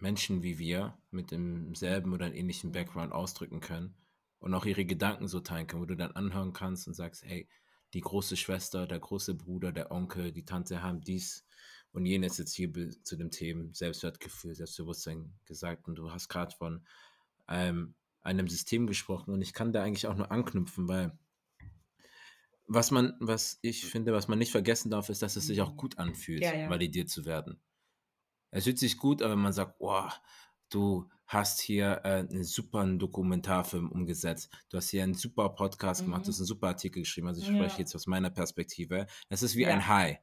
Menschen wie wir mit demselben oder ähnlichen Background ausdrücken können und auch ihre Gedanken so teilen können, wo du dann anhören kannst und sagst, hey, die große Schwester, der große Bruder, der Onkel, die Tante haben dies und jenes jetzt hier zu dem Thema Selbstwertgefühl, Selbstbewusstsein gesagt und du hast gerade von ähm, einem System gesprochen und ich kann da eigentlich auch nur anknüpfen, weil was man, was ich finde, was man nicht vergessen darf, ist, dass es sich auch gut anfühlt, Ja, ja. validiert zu werden. Es fühlt sich gut an, wenn man sagt, oh, du hast hier äh, einen super Dokumentarfilm umgesetzt, du hast hier einen super Podcast gemacht, du Mhm. hast einen super Artikel geschrieben, also ich Ja. spreche jetzt aus meiner Perspektive. Es ist wie Ja. ein High.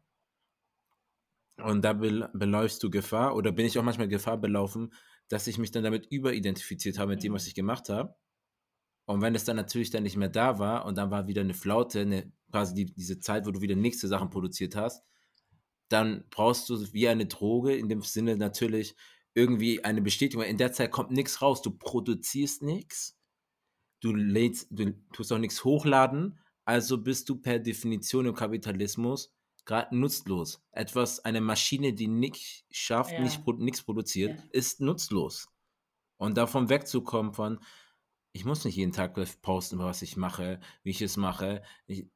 Und da bel beläufst du Gefahr oder bin ich auch manchmal Gefahr belaufen, dass ich mich dann damit überidentifiziert habe mit dem, was Mhm. ich gemacht habe. Und wenn es dann natürlich dann nicht mehr da war und dann war wieder eine Flaute, eine, quasi die, diese Zeit, wo du wieder nächste Sachen produziert hast, dann brauchst du wie eine Droge, in dem Sinne natürlich irgendwie eine Bestätigung. In der Zeit kommt nichts raus, du produzierst nichts, du lädst, du tust auch nichts hochladen, also bist du per Definition im Kapitalismus gerade nutzlos. Etwas, eine Maschine, die nicht schafft, Ja. nicht, nichts produziert, Ja. ist nutzlos. Und davon wegzukommen von, ich muss nicht jeden Tag posten, was ich mache, wie ich es mache. Ich,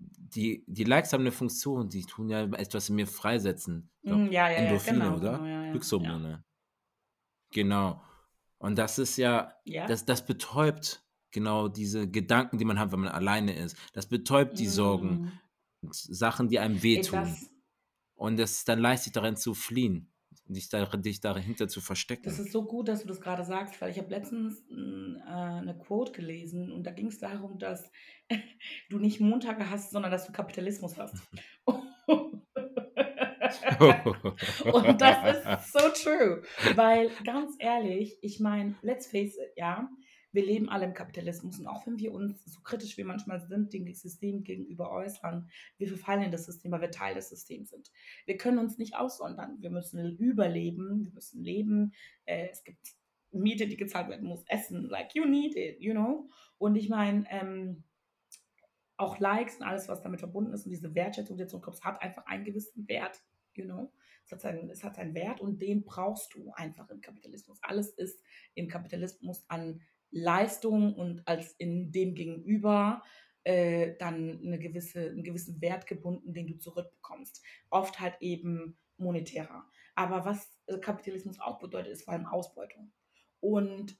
die, die Likes haben eine Funktion, die tun ja etwas in mir freisetzen. Glaub, Mm, Ja, ja, ja, Endorphine, genau, oder? genau, ja, ja. Glückshormone. Genau. Und das ist ja, Ja. das, das betäubt genau diese Gedanken, die man hat, wenn man alleine ist. Das betäubt die Sorgen, Mm. Sachen, die einem wehtun. das, Und es ist dann leicht, sich darin zu fliehen, dich, da, dich dahinter zu verstecken. Das ist so gut, dass du das gerade sagst, weil ich habe letztens mm, äh, eine Quote gelesen und da ging es darum, dass du nicht Montage hast, sondern dass du Kapitalismus hast. und das ist so true, weil ganz ehrlich, ich meine, let's face it, ja, wir leben alle im Kapitalismus und auch wenn wir uns so kritisch wie manchmal sind, dem System gegenüber äußern, wir verfallen in das System, weil wir Teil des Systems sind. Wir können uns nicht aussondern. Wir müssen überleben, wir müssen leben. Äh, es gibt Miete, die gezahlt werden muss, Essen, like you need it, you know. Und ich meine, ähm, auch Likes und alles, was damit verbunden ist und diese Wertschätzung, die du zurückkommst, hat einfach einen gewissen Wert, you know. Es hat, seinen, es hat seinen Wert und den brauchst du einfach im Kapitalismus. Alles ist im Kapitalismus an Leistung und als in dem Gegenüber äh, dann eine gewisse, einen gewissen Wert gebunden, den du zurückbekommst. Oft halt eben monetärer. Aber was äh, Kapitalismus auch bedeutet, ist vor allem Ausbeutung. Und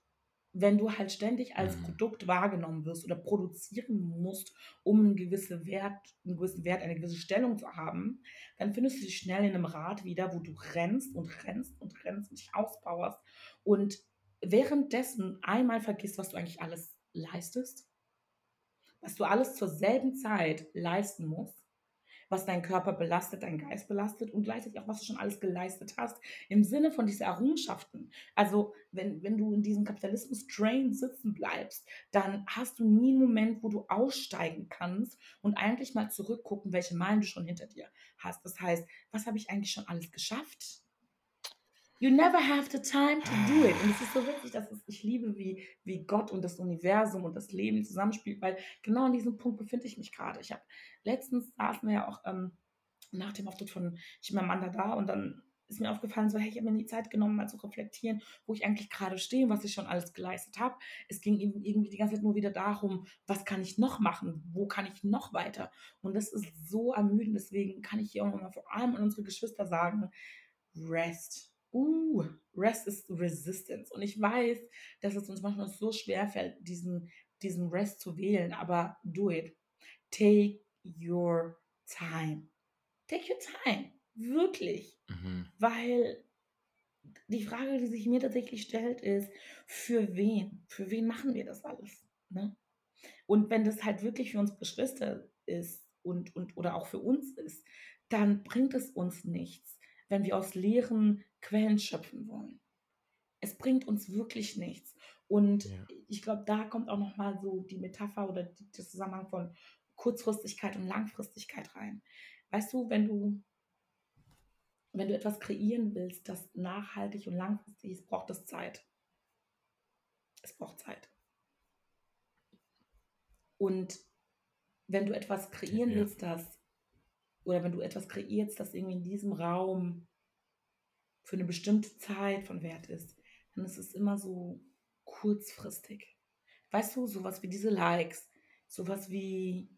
wenn du halt ständig als Mhm. Produkt wahrgenommen wirst oder produzieren musst, um einen gewissen Wert, einen gewissen Wert, eine gewisse Stellung zu haben, dann findest du dich schnell in einem Rad wieder, wo du rennst und rennst und rennst und dich auspowerst und währenddessen einmal vergisst, was du eigentlich alles leistest, was du alles zur selben Zeit leisten musst, was deinen Körper belastet, deinen Geist belastet und gleichzeitig auch, was du schon alles geleistet hast, im Sinne von diesen Errungenschaften. Also, wenn, wenn du in diesem Kapitalismus-Train sitzen bleibst, dann hast du nie einen Moment, wo du aussteigen kannst und eigentlich mal zurückgucken, welche Meilen du schon hinter dir hast. Das heißt, was habe ich eigentlich schon alles geschafft? You never have the time to do it. Und es ist so witzig, dass es, ich liebe, wie, wie Gott und das Universum und das Leben zusammenspielt, weil genau an diesem Punkt befinde ich mich gerade. Ich habe letztens saßen wir ja auch ähm, nach dem Auftritt von Chimamanda da und dann ist mir aufgefallen, so, hey, ich habe mir die Zeit genommen, mal zu reflektieren, wo ich eigentlich gerade stehe was ich schon alles geleistet habe. Es ging eben irgendwie die ganze Zeit nur wieder darum, was kann ich noch machen, wo kann ich noch weiter. Und das ist so ermüdend, deswegen kann ich hier auch nochmal vor allem an unsere Geschwister sagen, rest. Uh, Rest ist Resistance. Und ich weiß, dass es uns manchmal so schwer fällt, diesen, diesen Rest zu wählen, aber do it. Take your time. Take your time. Wirklich. Mhm. Weil die Frage, die sich mir tatsächlich stellt, ist, für wen? Für wen machen wir das alles? Ne? Und wenn das halt wirklich für uns Geschwister ist und, und oder auch für uns ist, dann bringt es uns nichts, wenn wir aus leeren Quellen schöpfen wollen. Es bringt uns wirklich nichts. Und Ja. ich glaube, da kommt auch nochmal so die Metapher oder der Zusammenhang von Kurzfristigkeit und Langfristigkeit rein. Weißt du, wenn du, wenn du etwas kreieren willst, das nachhaltig und langfristig ist, braucht es Zeit. Es braucht Zeit. Und wenn du etwas kreieren Ja. willst, das, oder wenn du etwas kreierst, das irgendwie in diesem Raum für eine bestimmte Zeit von Wert ist, dann ist es immer so kurzfristig. Weißt du, sowas wie diese Likes, sowas wie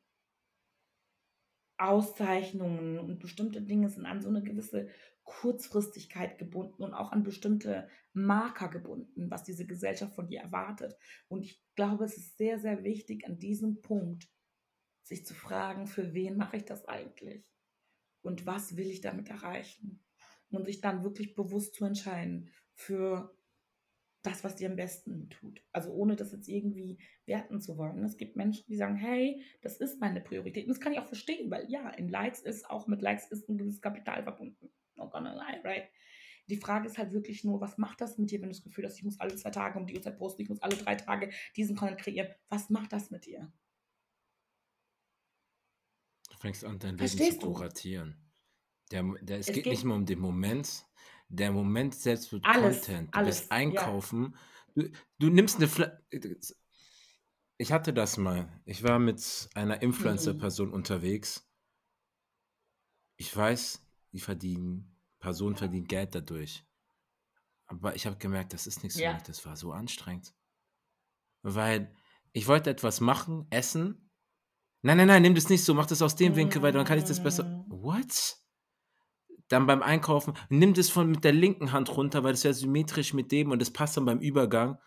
Auszeichnungen und bestimmte Dinge sind an so eine gewisse Kurzfristigkeit gebunden und auch an bestimmte Marker gebunden, was diese Gesellschaft von dir erwartet. Und ich glaube, es ist sehr, sehr wichtig an diesem Punkt, sich zu fragen, für wen mache ich das eigentlich? Und was will ich damit erreichen? Und sich dann wirklich bewusst zu entscheiden für das, was dir am besten tut. Also ohne das jetzt irgendwie werten zu wollen. Es gibt Menschen, die sagen, hey, das ist meine Priorität. Und das kann ich auch verstehen, weil ja, in Likes ist auch mit Likes ist ein gewisses Kapital verbunden. Not gonna lie, right? Die Frage ist halt wirklich nur, was macht das mit dir, wenn du das Gefühl hast, ich muss alle zwei Tage um die Uhrzeit posten, ich muss alle drei Tage diesen Content kreieren. Was macht das mit dir? Du fängst an, dein Leben zu Verstehst du? Der, der, es, Es geht, geht- nicht mehr um den Moment. Der Moment selbst wird Alles, Content. Du alles, bist ja. einkaufen. Du, du nimmst eine Fla Ich hatte das mal. Ich war mit einer Influencer-Person unterwegs. Ich weiß, die verdienen, Personen verdienen Geld dadurch. Aber ich habe gemerkt, das ist nichts für Ja. mich. Das war so anstrengend. Weil ich wollte etwas machen, essen. Nein, nein, nein, nimm das nicht so, mach das aus dem Winkel, weil dann kann ich das besser. Mm. What? Dann beim Einkaufen, nimm das von mit der linken Hand runter, weil das wäre symmetrisch mit dem und das passt dann beim Übergang.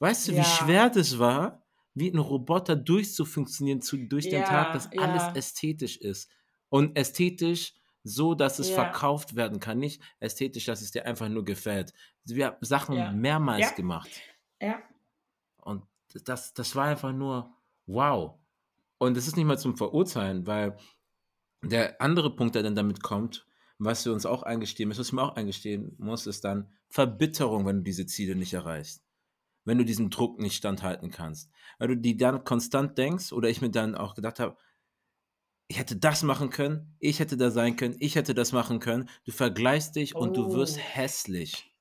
Weißt du, wie Ja. schwer das war, wie ein Roboter durchzufunktionieren zu, durch den Ja, Tag, dass ja. alles ästhetisch ist. Und ästhetisch so, dass es verkauft werden kann, nicht ästhetisch, dass es dir einfach nur gefällt. Wir haben Sachen mehrmals gemacht. Ja, Und das, das war einfach nur wow. Und es ist nicht mal zum Verurteilen, weil der andere Punkt, der dann damit kommt, was wir uns auch eingestehen müssen, was ich mir auch eingestehen muss, ist dann Verbitterung, wenn du diese Ziele nicht erreichst. Wenn du diesem Druck nicht standhalten kannst. Weil du die dann konstant denkst, oder ich mir dann auch gedacht habe, ich hätte das machen können, ich hätte da sein können, ich hätte das machen können. Du vergleichst dich und du wirst Oh. hässlich.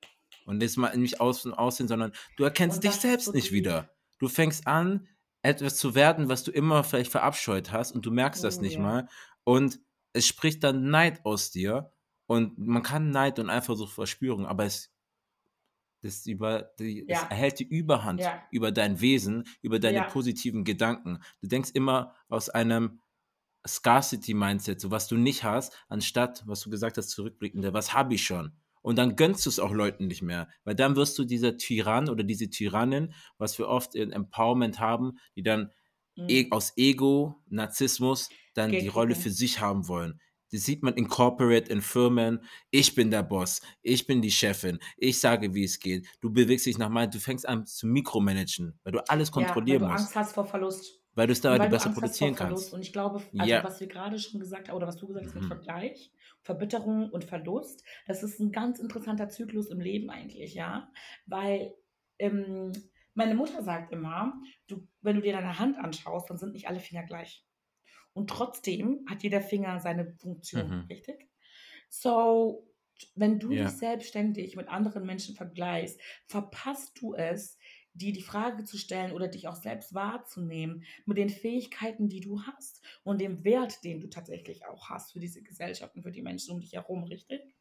Und jetzt mal nicht aus und aussehen, sondern du erkennst dich selbst nicht wieder. Du fängst an, etwas zu werden, was du immer vielleicht verabscheut hast und du merkst das Oh, nicht ja. mal. Und es spricht dann Neid aus dir. Und man kann Neid und Eifersucht verspüren, aber es, das über, die, Ja. erhält die Überhand Ja. über dein Wesen, über deine Ja. positiven Gedanken. Du denkst immer aus einem Scarcity-Mindset, so was du nicht hast, anstatt, was du gesagt hast, zurückblickende, was habe ich schon? Und dann gönnst du es auch Leuten nicht mehr, weil dann wirst du dieser Tyrann oder diese Tyrannin, was wir oft in Empowerment haben, die dann Mhm. e aus Ego, Narzissmus dann die Gatekeeping. Rolle für sich haben wollen. Das sieht man in Corporate, in Firmen. Ich bin der Boss, ich bin die Chefin, ich sage, wie es geht. Du bewegst dich nach meinem, du fängst an zu mikromanagen, weil du alles kontrollieren ja, weil du musst, Angst hast vor Verlust. weil du es da besser Angst hast produzieren kannst. Und ich glaube, also Ja. was wir gerade schon gesagt haben, oder was du gesagt hast mit Mhm. Vergleich, Verbitterung und Verlust, das ist ein ganz interessanter Zyklus im Leben eigentlich, ja. Weil ähm, meine Mutter sagt immer, du, wenn du dir deine Hand anschaust, dann sind nicht alle Finger gleich. Und trotzdem hat jeder Finger seine Funktion, Mhm. richtig? So, wenn du Ja. dich selbstständig mit anderen Menschen vergleichst, verpasst du es, dir die Frage zu stellen oder dich auch selbst wahrzunehmen mit den Fähigkeiten, die du hast und dem Wert, den du tatsächlich auch hast für diese Gesellschaft und für die Menschen um dich herum, richtig?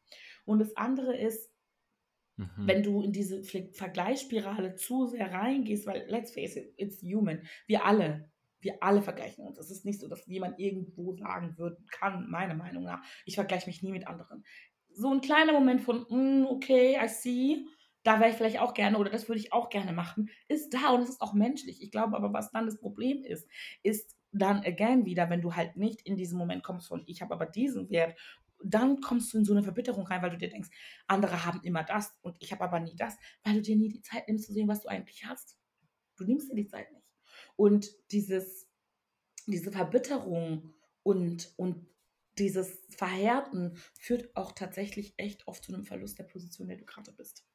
Und das andere ist, Mhm. wenn du in diese Vergleichsspirale zu sehr reingehst, weil let's face it, it's human. Wir alle, wir alle vergleichen uns. Es ist nicht so, dass jemand irgendwo sagen wird, kann, meiner Meinung nach, ich vergleiche mich nie mit anderen. So ein kleiner Moment von, mm, okay, I see, da wäre ich vielleicht auch gerne oder das würde ich auch gerne machen, ist da und es ist auch menschlich. Ich glaube aber, was dann das Problem ist, ist dann again wieder, wenn du halt nicht in diesen Moment kommst von, ich habe aber diesen Wert, dann kommst du in so eine Verbitterung rein, weil du dir denkst, andere haben immer das und ich habe aber nie das, weil du dir nie die Zeit nimmst zu sehen, was du eigentlich hast. Du nimmst dir die Zeit nicht. Und dieses, diese Verbitterung und, und dieses Verhärten führt auch tatsächlich echt oft zu einem Verlust der Position, der du gerade bist.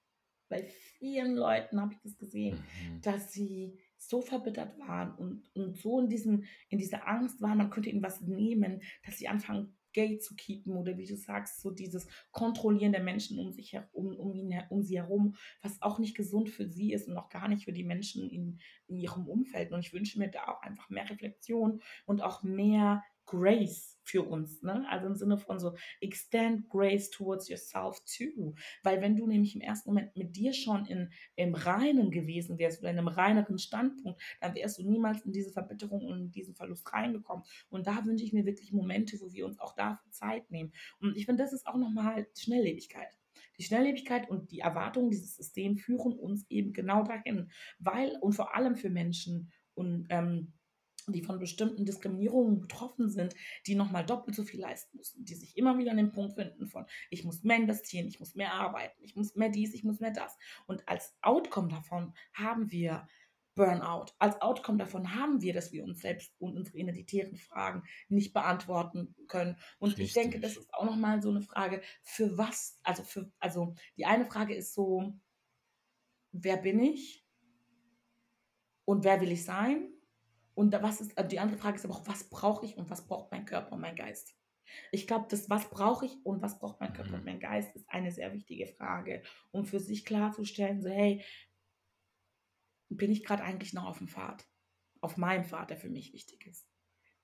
Bei vielen Leuten habe ich das gesehen, Mhm. dass sie so verbittert waren und, und so in, diesen, in dieser Angst waren, man könnte ihnen was nehmen, dass sie anfangen, Gate zu keepen oder wie du sagst, so dieses Kontrollieren der Menschen um sich herum, um, ihn, um sie herum, was auch nicht gesund für sie ist und auch gar nicht für die Menschen in, in ihrem Umfeld. Und ich wünsche mir da auch einfach mehr Reflexion und auch mehr Grace für uns. Ne? Also im Sinne von so, extend grace towards yourself too. Weil wenn du nämlich im ersten Moment mit dir schon in, im Reinen gewesen wärst oder in einem reineren Standpunkt, dann wärst du niemals in diese Verbitterung und in diesen Verlust reingekommen. Und da wünsche ich mir wirklich Momente, wo wir uns auch dafür Zeit nehmen. Und ich finde, das ist auch nochmal Schnelllebigkeit. Die Schnelllebigkeit und die Erwartungen dieses Systems führen uns eben genau dahin. Weil, und vor allem für Menschen und ähm, die von bestimmten Diskriminierungen betroffen sind, die nochmal doppelt so viel leisten müssen, die sich immer wieder an den Punkt finden von, ich muss mehr investieren, ich muss mehr arbeiten, ich muss mehr dies, ich muss mehr das. Und als Outcome davon haben wir Burnout. Als Outcome davon haben wir, dass wir uns selbst und unsere identitären Fragen nicht beantworten können. Und ich denke, das Richtig. ist auch nochmal so eine Frage, für was, also für, also die eine Frage ist so, wer bin ich? Und wer will ich sein? Und da- was ist, äh, die andere Frage ist aber auch, was brauche ich und was braucht mein Körper und mein Geist? Ich glaube, das, was brauche ich und was braucht mein Körper Mhm. und mein Geist, ist eine sehr wichtige Frage, um für sich klarzustellen, so, hey, bin ich gerade eigentlich noch auf dem Pfad? Auf meinem Pfad, der für mich wichtig ist?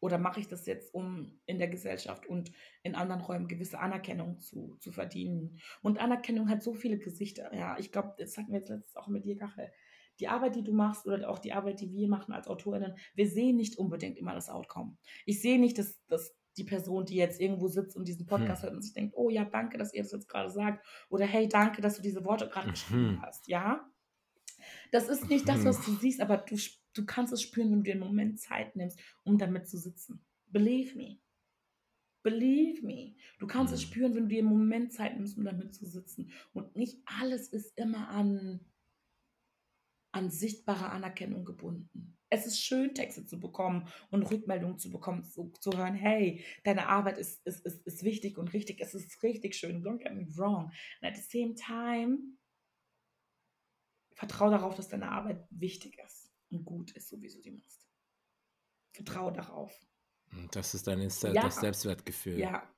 Oder mache ich das jetzt, um in der Gesellschaft und in anderen Räumen gewisse Anerkennung zu, zu verdienen? Und Anerkennung hat so viele Gesichter. Ja, ich glaube, das hatten wir jetzt letztens auch mit dir, Kachel. Die Arbeit, die du machst oder auch die Arbeit, die wir machen als AutorInnen, wir sehen nicht unbedingt immer das Outcome. Ich sehe nicht, dass, dass die Person, die jetzt irgendwo sitzt und diesen Podcast Hm. hört und sich denkt, oh ja, danke, dass ihr das jetzt gerade sagt. Oder hey, danke, dass du diese Worte gerade geschrieben Mhm. hast. Ja, das ist nicht das, Mhm. was du siehst, aber du, du kannst es spüren, wenn du dir einen Moment Zeit nimmst, um damit zu sitzen. Believe me. Believe me. Du kannst es Mhm. spüren, wenn du dir einen Moment Zeit nimmst, um damit zu sitzen. Und nicht alles ist immer an, an sichtbare Anerkennung gebunden. Es ist schön, Texte zu bekommen und Rückmeldungen zu bekommen, zu, zu hören, hey, deine Arbeit ist, ist, ist, ist wichtig und richtig, es ist richtig schön, don't get me wrong. And at the same time, vertraue darauf, dass deine Arbeit wichtig ist und gut ist, so wie du sie machst. Vertraue darauf. Das ist dein Se Ja. das Selbstwertgefühl. Ja,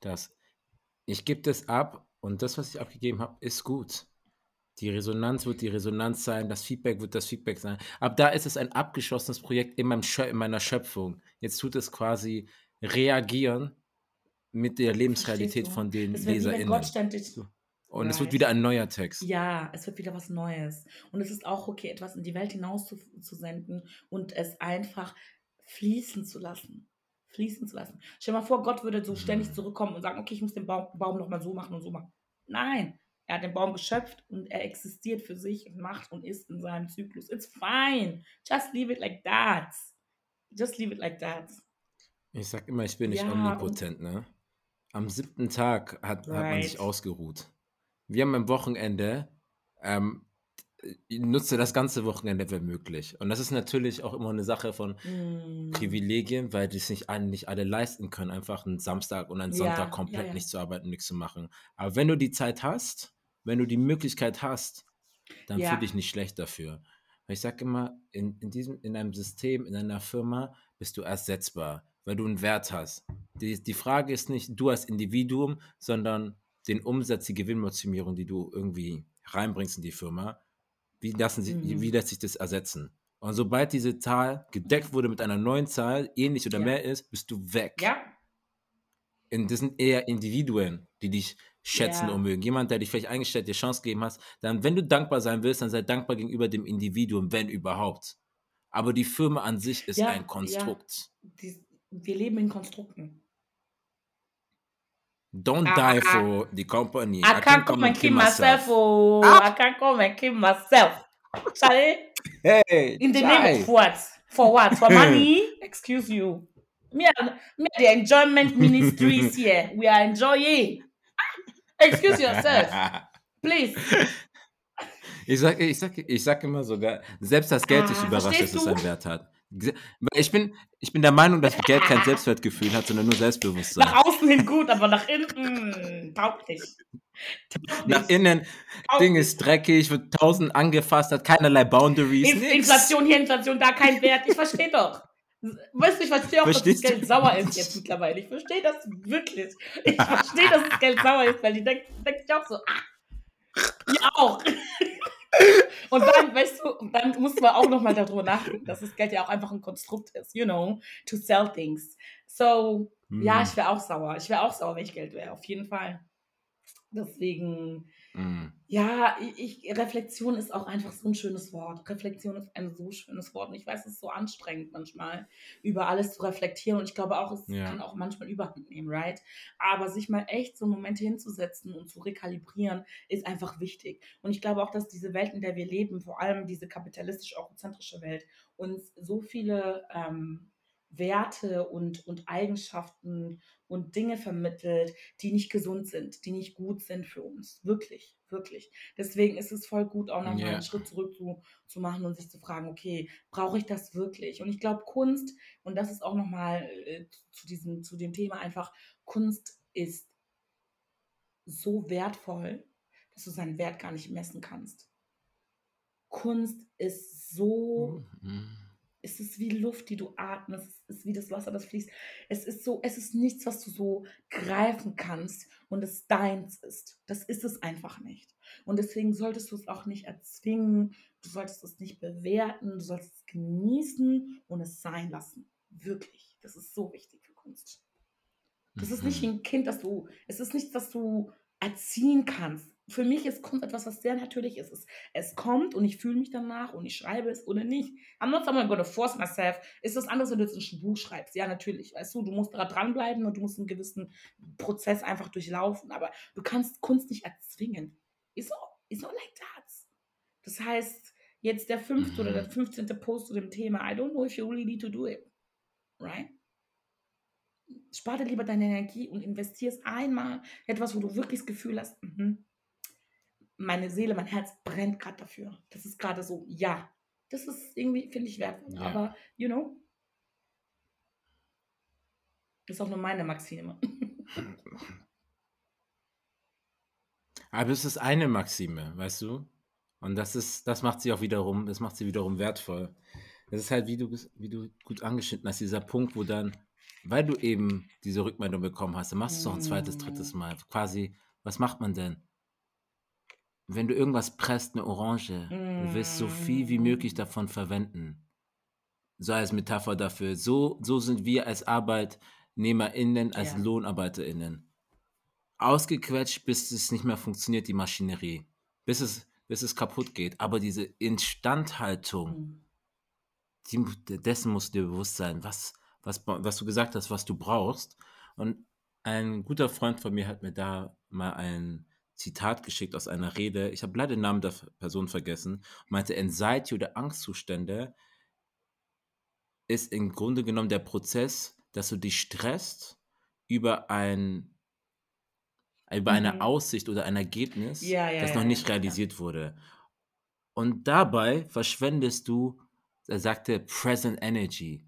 Das, ich gebe das ab und das, was ich abgegeben habe, ist gut. Die Resonanz wird die Resonanz sein, das Feedback wird das Feedback sein. Aber da ist es ein abgeschlossenes Projekt in, meinem Schö in meiner Schöpfung. Jetzt tut es quasi reagieren mit der Lebensrealität von den LeserInnen. Und es wird Right. wieder ein neuer Text. Ja, es wird wieder was Neues. Und es ist auch okay, etwas in die Welt hinaus zu, zu senden und es einfach fließen zu lassen. Fließen zu lassen. Stell dir mal vor, Gott würde so ständig Mhm. zurückkommen und sagen, okay, ich muss den Baum, Baum nochmal so machen und so machen. Nein, er hat den Baum geschöpft und er existiert für sich und macht und ist in seinem Zyklus. It's fine. Just leave it like that. Just leave it like that. Ich sag immer, ich bin nicht Ja, omnipotent, ne? Am siebten Tag hat, hat man sich Right. ausgeruht. Wir haben am Wochenende, ähm, nutze das ganze Wochenende, wenn möglich. Und das ist natürlich auch immer eine Sache von Mm. Privilegien, weil die es nicht alle, nicht alle leisten können, einfach einen Samstag und einen Ja, Sonntag ja, komplett ja. nicht zu arbeiten, nichts zu machen. Aber wenn du die Zeit hast, wenn du die Möglichkeit hast, dann Ja. fühl dich nicht schlecht dafür. Weil ich sage immer, in, in, diesem, in einem System, in einer Firma bist du ersetzbar, weil du einen Wert hast. Die, die Frage ist nicht du als Individuum, sondern den Umsatz, die Gewinnmaximierung, die du irgendwie reinbringst in die Firma. Wie, lassen sie, Mhm. wie lässt sich das ersetzen? Und sobald diese Zahl gedeckt wurde mit einer neuen Zahl, ähnlich oder Ja. mehr ist, bist du weg. Ja, das sind eher Individuen, die dich schätzen Ja. und mögen. Jemand, der dich vielleicht eingestellt, dir Chance gegeben hast, dann, wenn du dankbar sein willst, dann sei dankbar gegenüber dem Individuum, wenn überhaupt. Aber die Firma an sich ist Ja, ein Konstrukt. die, wir leben in Konstrukten. Don't Ah, die ah. for the company. I, can't come and kill myself. Oh, I can't come and kill myself. Charlie, Hey, in the name of what? For what? For money? Excuse you. Me and, me the enjoyment ministries here. We are enjoying. Excuse yourself, please. Ich sag, ich sag, ich sag immer sogar, selbst das Geld Ah, überrascht, dass es einen Wert hat. Ich bin, ich bin der Meinung, dass Geld kein Selbstwertgefühl hat, sondern nur Selbstbewusstsein. Nach außen hin gut, aber nach innen taugt nicht. Nach nicht. innen, Taugt Ding nicht. ist dreckig, wird tausend angefasst, hat keinerlei Boundaries. In. Inflation hier, Inflation da, kein Wert. Ich verstehe doch. Weißt du, ich verstehe auch, Verstehst dass das Geld sauer ist jetzt mittlerweile. Ich verstehe das wirklich. Ich verstehe, dass das Geld sauer ist, weil die denkt, denkt sich auch so, ah, ihr auch. Und dann, weißt du, dann muss man auch nochmal darüber nachdenken, dass das Geld ja auch einfach ein Konstrukt ist, you know, to sell things. So, ja, Mm, ich wäre auch sauer. Ich wäre auch sauer, wenn ich Geld wäre, auf jeden Fall. Deswegen, mm. ja, ich, ich, Reflexion ist auch einfach so ein schönes Wort. Reflexion ist ein so schönes Wort. Und ich weiß, es ist so anstrengend manchmal, über alles zu reflektieren. Und ich glaube auch, es Ja. kann auch manchmal Überhand nehmen, right? Aber sich mal echt so Momente hinzusetzen und zu rekalibrieren, ist einfach wichtig. Und ich glaube auch, dass diese Welt, in der wir leben, vor allem diese kapitalistisch-eurozentrische Welt, uns so viele ähm, Werte und, und Eigenschaften und Dinge vermittelt, die nicht gesund sind, die nicht gut sind für uns. Wirklich, wirklich. Deswegen ist es voll gut, auch nochmal Ja. einen Schritt zurück zu, zu machen und sich zu fragen, okay, brauche ich das wirklich? Und ich glaube, Kunst, und das ist auch nochmal äh, zu, diesem, zu dem Thema einfach, Kunst ist so wertvoll, dass du seinen Wert gar nicht messen kannst. Kunst ist so Mm. Es ist wie Luft, die du atmest, es ist wie das Wasser, das fließt. Es ist so, es ist nichts, was du so greifen kannst und es deins ist. Das ist es einfach nicht. Und deswegen solltest du es auch nicht erzwingen, du solltest es nicht bewerten, du solltest es genießen und es sein lassen. Wirklich. Das ist so wichtig für Kunst. Das ist nicht wie Mhm. ein Kind, das du, es ist nichts, was du erziehen kannst. Für mich ist Kunst etwas, was sehr natürlich ist. Es, es kommt und ich fühle mich danach und ich schreibe es oder nicht. I'm not someone gonna force myself. Ist das anders, wenn du jetzt ein Buch schreibst? Ja, natürlich. Weißt du, du musst da dranbleiben und du musst einen gewissen Prozess einfach durchlaufen. Aber du kannst Kunst nicht erzwingen. It's not, it's not like that. Das heißt, jetzt der fünfte oder der Mhm. 15. Post zu dem Thema, I don't know if you really need to do it. Right? Spar dir lieber deine Energie und investierst einmal etwas, wo du wirklich das Gefühl hast, mhm, meine Seele, mein Herz brennt gerade dafür. Das ist gerade so, ja. Das ist irgendwie, finde ich, wertvoll. Ja. Aber, you know, ist auch nur meine Maxime. Aber es ist eine Maxime, weißt du? Und das ist, das macht sie auch wiederum, das macht sie wiederum wertvoll. Das ist halt, wie du, wie du gut angeschnitten hast, dieser Punkt, wo dann, weil du eben diese Rückmeldung bekommen hast, dann machst du es noch ein zweites, drittes Mm. Mal. Quasi, was macht man denn? Wenn du irgendwas presst, eine Orange, du willst so viel wie möglich Mm. davon verwenden. So als Metapher dafür. So, so sind wir als ArbeitnehmerInnen, als Ja. LohnarbeiterInnen ausgequetscht, bis es nicht mehr funktioniert, die Maschinerie. Bis es, bis es kaputt geht. Aber diese Instandhaltung, Mhm. die, dessen musst du dir bewusst sein, was, was, was du gesagt hast, was du brauchst. Und ein guter Freund von mir hat mir da mal ein Zitat geschickt aus einer Rede. Ich habe leider den Namen der Person vergessen. Meinte, Anxiety oder Angstzustände ist im Grunde genommen der Prozess, dass du dich stresst über ein über eine Mhm. Aussicht oder ein Ergebnis, Ja, ja, das ja, noch nicht realisiert wurde. Und dabei verschwendest du, er sagte, Present Energy.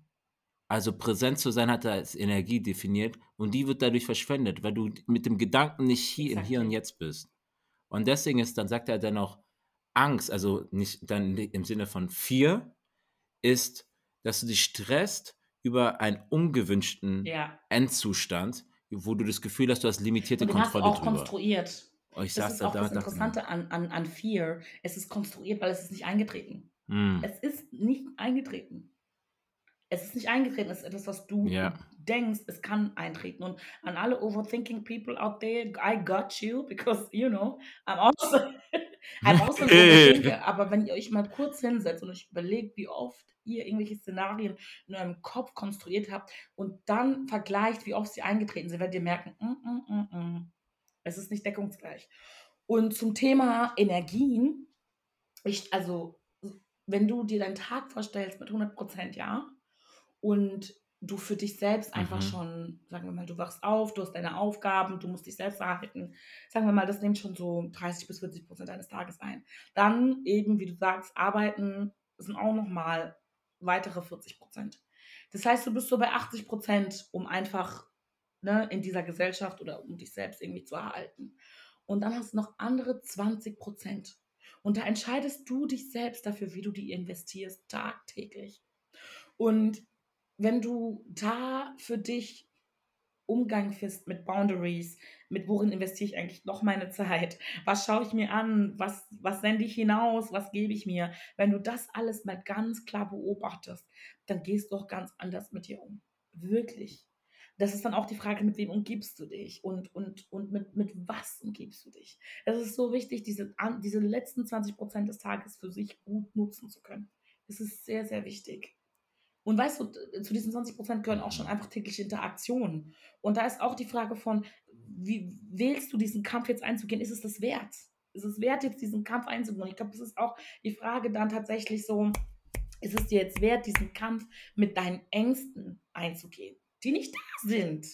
Also präsent zu sein hat er als Energie definiert und die wird dadurch verschwendet, weil du mit dem Gedanken nicht hier im Hier und Exactly. Jetzt bist. Und deswegen ist, dann sagt er dann auch, Angst, also nicht dann im Sinne von Fear, ist, dass du dich stresst über einen ungewünschten Ja. Endzustand, wo du das Gefühl hast, du hast limitierte Und den hast du Kontrolle auch drüber. konstruiert. Oh, ich Das ist da, auch da das Interessante an, an, an Fear. Es ist konstruiert, weil es ist nicht eingetreten. hm, Es ist nicht eingetreten. Es ist nicht eingetreten, es ist etwas, was du Ja. denkst, es kann eintreten. Und an alle overthinking people out there, I got you, because, you know, I'm also, I'm also. Aber wenn ihr euch mal kurz hinsetzt und euch überlegt, wie oft ihr irgendwelche Szenarien in eurem Kopf konstruiert habt und dann vergleicht, wie oft sie eingetreten sind, werdet ihr merken, mm, mm, mm, mm, es ist nicht deckungsgleich. Und zum Thema Energien, ich, also, wenn du dir deinen Tag vorstellst mit 100 Prozent, ja, und du für dich selbst einfach Mhm. schon, sagen wir mal, du wachst auf, du hast deine Aufgaben, du musst dich selbst erhalten. Sagen wir mal, das nimmt schon so 30 bis 40 Prozent deines Tages ein. Dann eben, wie du sagst, arbeiten sind auch nochmal weitere 40 Prozent. Das heißt, du bist so bei 80 Prozent, um einfach ne, in dieser Gesellschaft oder um dich selbst irgendwie zu erhalten. Und dann hast du noch andere 20 Prozent. Und da entscheidest du dich selbst dafür, wie du die investierst, tagtäglich. Und wenn du da für dich Umgang findest mit Boundaries, mit worin investiere ich eigentlich noch meine Zeit, was schaue ich mir an, was, was sende ich hinaus, was gebe ich mir, wenn du das alles mal ganz klar beobachtest, dann gehst du auch ganz anders mit dir um. Wirklich. Das ist dann auch die Frage, mit wem umgibst du dich und, und, und mit, mit was umgibst du dich. Es ist so wichtig, diese, diese letzten 20 Prozent des Tages für sich gut nutzen zu können. Es ist sehr, sehr wichtig. Und weißt du, zu diesen 20 Prozent gehören auch schon einfach tägliche Interaktionen. Und da ist auch die Frage von, wie wählst du diesen Kampf jetzt einzugehen? Ist es das wert? Ist es wert, jetzt diesen Kampf einzugehen? Ich glaube, das ist auch die Frage dann tatsächlich so, ist es dir jetzt wert, diesen Kampf mit deinen Ängsten einzugehen, die nicht da sind?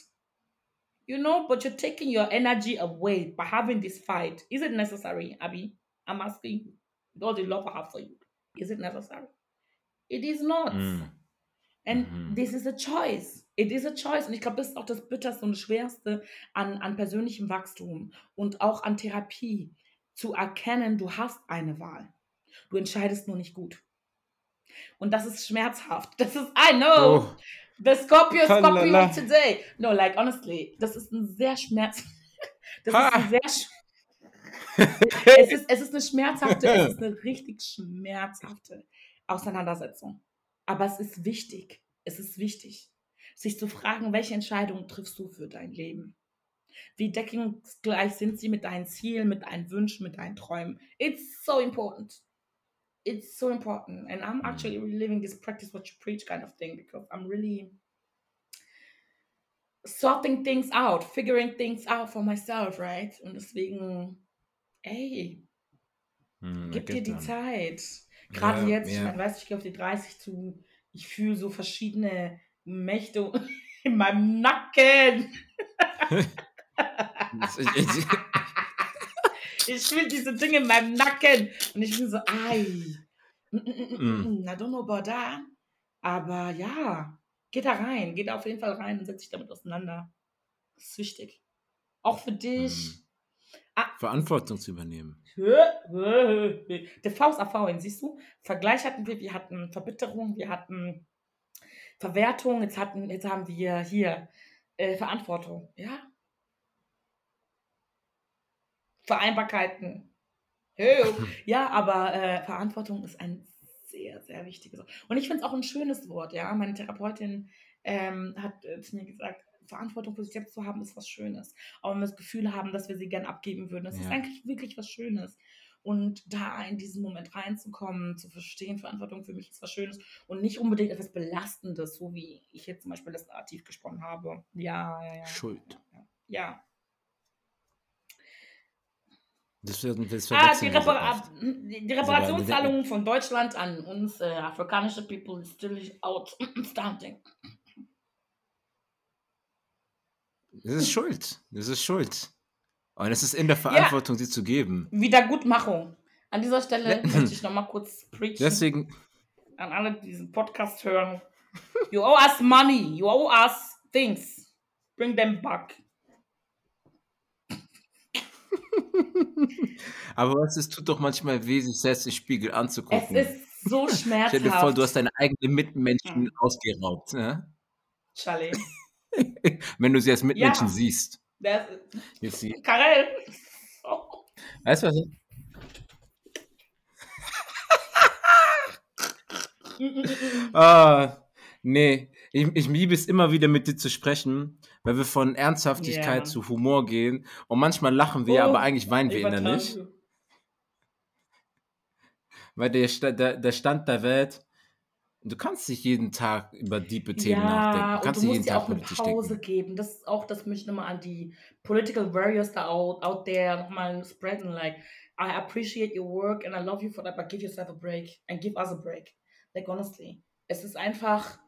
You know, but you're taking your energy away by having this fight. Is it necessary, Abby? I'm asking you. All the love I have for you. Is it necessary? It is not. Mm. And Mhm. this is a choice. It is a choice. Und ich glaube, das ist auch das Bitterste und das Schwerste an, an persönlichem Wachstum und auch an Therapie, zu erkennen, du hast eine Wahl. Du entscheidest nur nicht gut. Und das ist schmerzhaft. Das ist, I know, Oh, the Scorpio, Scorpio today. No, like, honestly, das ist ein sehr schmerz... Das Ha. ist ein sehr... sch- es, ist, es ist eine schmerzhafte, es ist eine richtig schmerzhafte Auseinandersetzung. Aber es ist wichtig. Es ist wichtig, sich zu fragen, welche Entscheidungen triffst du für dein Leben? Wie deckungsgleich sind sie mit deinen Zielen, mit deinen Wünschen, mit deinen Träumen? It's so important. It's so important. And I'm actually really living this practice what you preach kind of thing because I'm really sorting things out, figuring things out for myself, right? Und deswegen, ey, I gib dir die that. Zeit. Gerade Ja, jetzt, ich ja. meine, weißt du, ich gehe auf die 30 zu, ich fühle so verschiedene Mächte in meinem Nacken. Ich- ich- Ich fühle diese Dinge in meinem Nacken. Und ich bin so, ei. Mm, mm, mm, mm, mm, I don't know about that. Aber ja, geht da rein. Geht da auf jeden Fall rein und setz dich damit auseinander. Das ist wichtig. Auch für dich. Verantwortung zu übernehmen. Der Faust erfahren, siehst du? Vergleich hatten wir, wir hatten Verbitterung, wir hatten Verwertung, jetzt, hatten, jetzt haben wir hier äh, Verantwortung. Ja? Vereinbarkeiten. Ja, aber äh, Verantwortung ist ein sehr, sehr wichtiges Wort. Und ich finde es auch ein schönes Wort, ja. Meine Therapeutin ähm, hat äh, zu mir gesagt, Verantwortung für sich selbst zu haben, ist was Schönes. Auch wenn wir das Gefühl haben, dass wir sie gern abgeben würden. Das ist Ja. eigentlich wirklich was Schönes. Und da in diesen Moment reinzukommen, zu verstehen, Verantwortung für mich ist was Schönes und nicht unbedingt etwas Belastendes, so wie ich jetzt zum Beispiel das Narrativ gesponnen habe. Ja, ja, ja. Schuld. Ja. Das, wird, das Ah, die, Repara die Reparationszahlungen von Deutschland an uns äh, afrikanische People is still outstanding. Das ist Schuld. Das ist Schuld. Und es ist in der Verantwortung, sie zu geben. Wiedergutmachung. An dieser Stelle möchte ich nochmal kurz preachen Deswegen, an alle, die diesen Podcast hören. You owe us money. You owe us things. Bring them back. aber was, es tut doch manchmal weh, sich selbst im Spiegel Es anzugucken. ist so Stell schmerzhaft. dir vor, du hast deine eigenen Mitmenschen Hm. ausgeraubt. Ja? Charlie. Wenn du sie als Mitmenschen Ja. siehst. Das, Jetzt sie, Karel. Oh. weißt du was? Ah, nee. Ich, ich liebe es immer wieder mit dir zu sprechen, weil wir von Ernsthaftigkeit Ja. zu Humor gehen. Und manchmal lachen wir, Oh, aber eigentlich weinen wir innerlich. Weil der, der, der Stand der Welt, du kannst nicht jeden Tag über diepe Themen nachdenken. Ja, Du und kannst du nicht musst dir auch eine Pause denken. geben. Das ist auch, das möchte ich nochmal an die Political Warriors da out, out there nochmal spreaden. Like, I appreciate your work and I love you for that, but give yourself a break and give us a break. Like, honestly. Es ist einfach,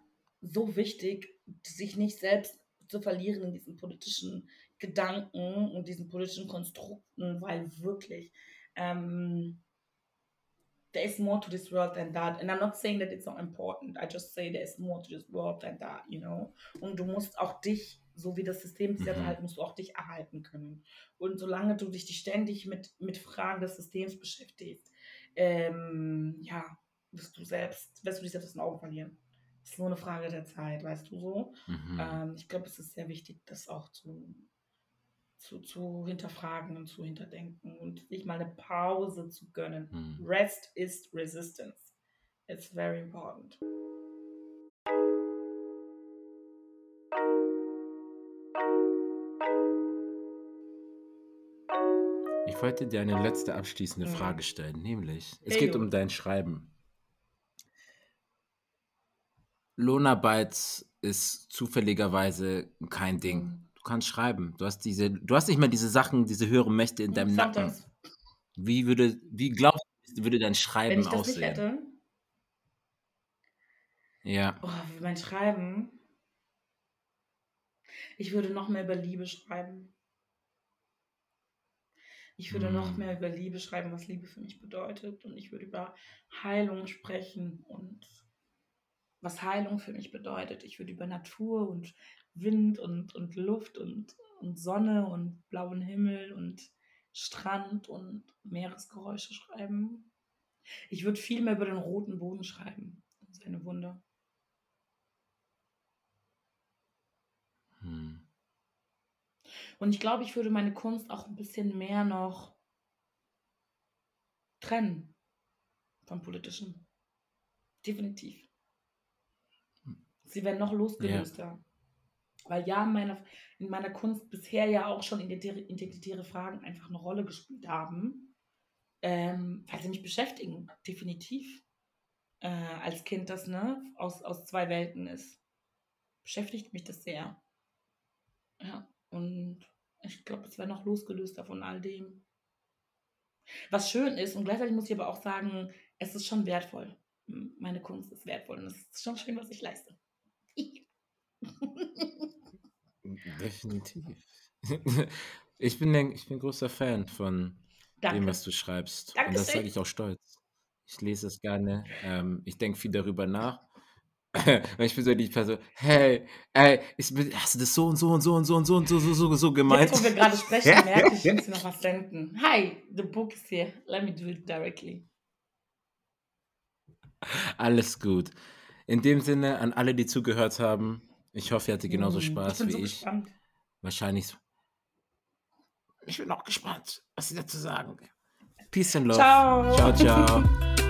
so wichtig, sich nicht selbst zu verlieren in diesen politischen Gedanken und diesen politischen Konstrukten, weil wirklich ähm, there is more to this world than that. And I'm not saying that it's not important. I just say there is more to this world than that, you know. Und du musst auch dich, so wie das System sich Mhm. erhalten, musst du auch dich erhalten können. Und solange du dich ständig mit, mit Fragen des Systems beschäftigst, ähm, ja, wirst du selbst, wirst du dich selbst aus den Augen verlieren. Es ist nur eine Frage der Zeit, weißt du so. Mhm. Ähm, ich glaube, es ist sehr wichtig, das auch zu, zu, zu hinterfragen und zu hinterdenken und sich mal eine Pause zu gönnen. Mhm. Rest is resistance. It's very important. Ich wollte dir eine letzte abschließende Mhm. Frage stellen, nämlich, es Hey, geht um dein Schreiben. Lohnarbeit ist zufälligerweise kein Ding. Du kannst schreiben. Du hast diese, du hast nicht mehr diese Sachen, diese höheren Mächte in deinem Nacken. Sometimes. Wie würde, wie glaubst du, würde dein Wenn Schreiben ich das aussehen? nicht hätte, Ja. oh, mein Schreiben, ich würde noch mehr über Liebe schreiben. Ich würde noch Hm. mehr über Liebe schreiben, was Liebe für mich bedeutet. Und ich würde über Heilung sprechen und was Heilung für mich bedeutet. Ich würde über Natur und Wind und, und Luft und, und Sonne und blauen Himmel und Strand und Meeresgeräusche schreiben. Ich würde viel mehr über den roten Boden schreiben und seine Wunder. Hm. Und ich glaube, ich würde meine Kunst auch ein bisschen mehr noch trennen vom Politischen. Definitiv. Sie werden noch losgelöster. Weil ja, in meiner, in meiner Kunst bisher ja auch schon identitäre, Fragen einfach eine Rolle gespielt haben, ähm, weil sie mich beschäftigen, definitiv. Äh, als Kind, das ne, aus, aus zwei Welten ist, beschäftigt mich das sehr. Ja, und ich glaube, es wäre noch losgelöster von all dem. Was schön ist, und gleichzeitig muss ich aber auch sagen, es ist schon wertvoll. Meine Kunst ist wertvoll und es ist schon schön, was ich leiste. Definitiv. Ich bin, ein- ich bin großer Fan von dem, Danke. was du schreibst. Und das Dankeschön. sage ich auch stolz. Ich lese es gerne. Ähm, ich denke viel darüber nach. Und ich bin so die Person, hey, ey, ich bin, hast du das so und so und so und so und so und so, so, so, so gemeint? Jetzt, wo wir gerade sprechen, merke ich, ich muss dir noch was senden. Hi, the book is here. Let me do it directly. Alles gut. In dem Sinne, an alle, die zugehört haben, ich hoffe, ihr hattet genauso Hm, Spaß ich bin wie so ich. gespannt. Wahrscheinlich. Ich bin auch gespannt, was sie dazu sagen. Peace and love. Ciao. Ciao, ciao.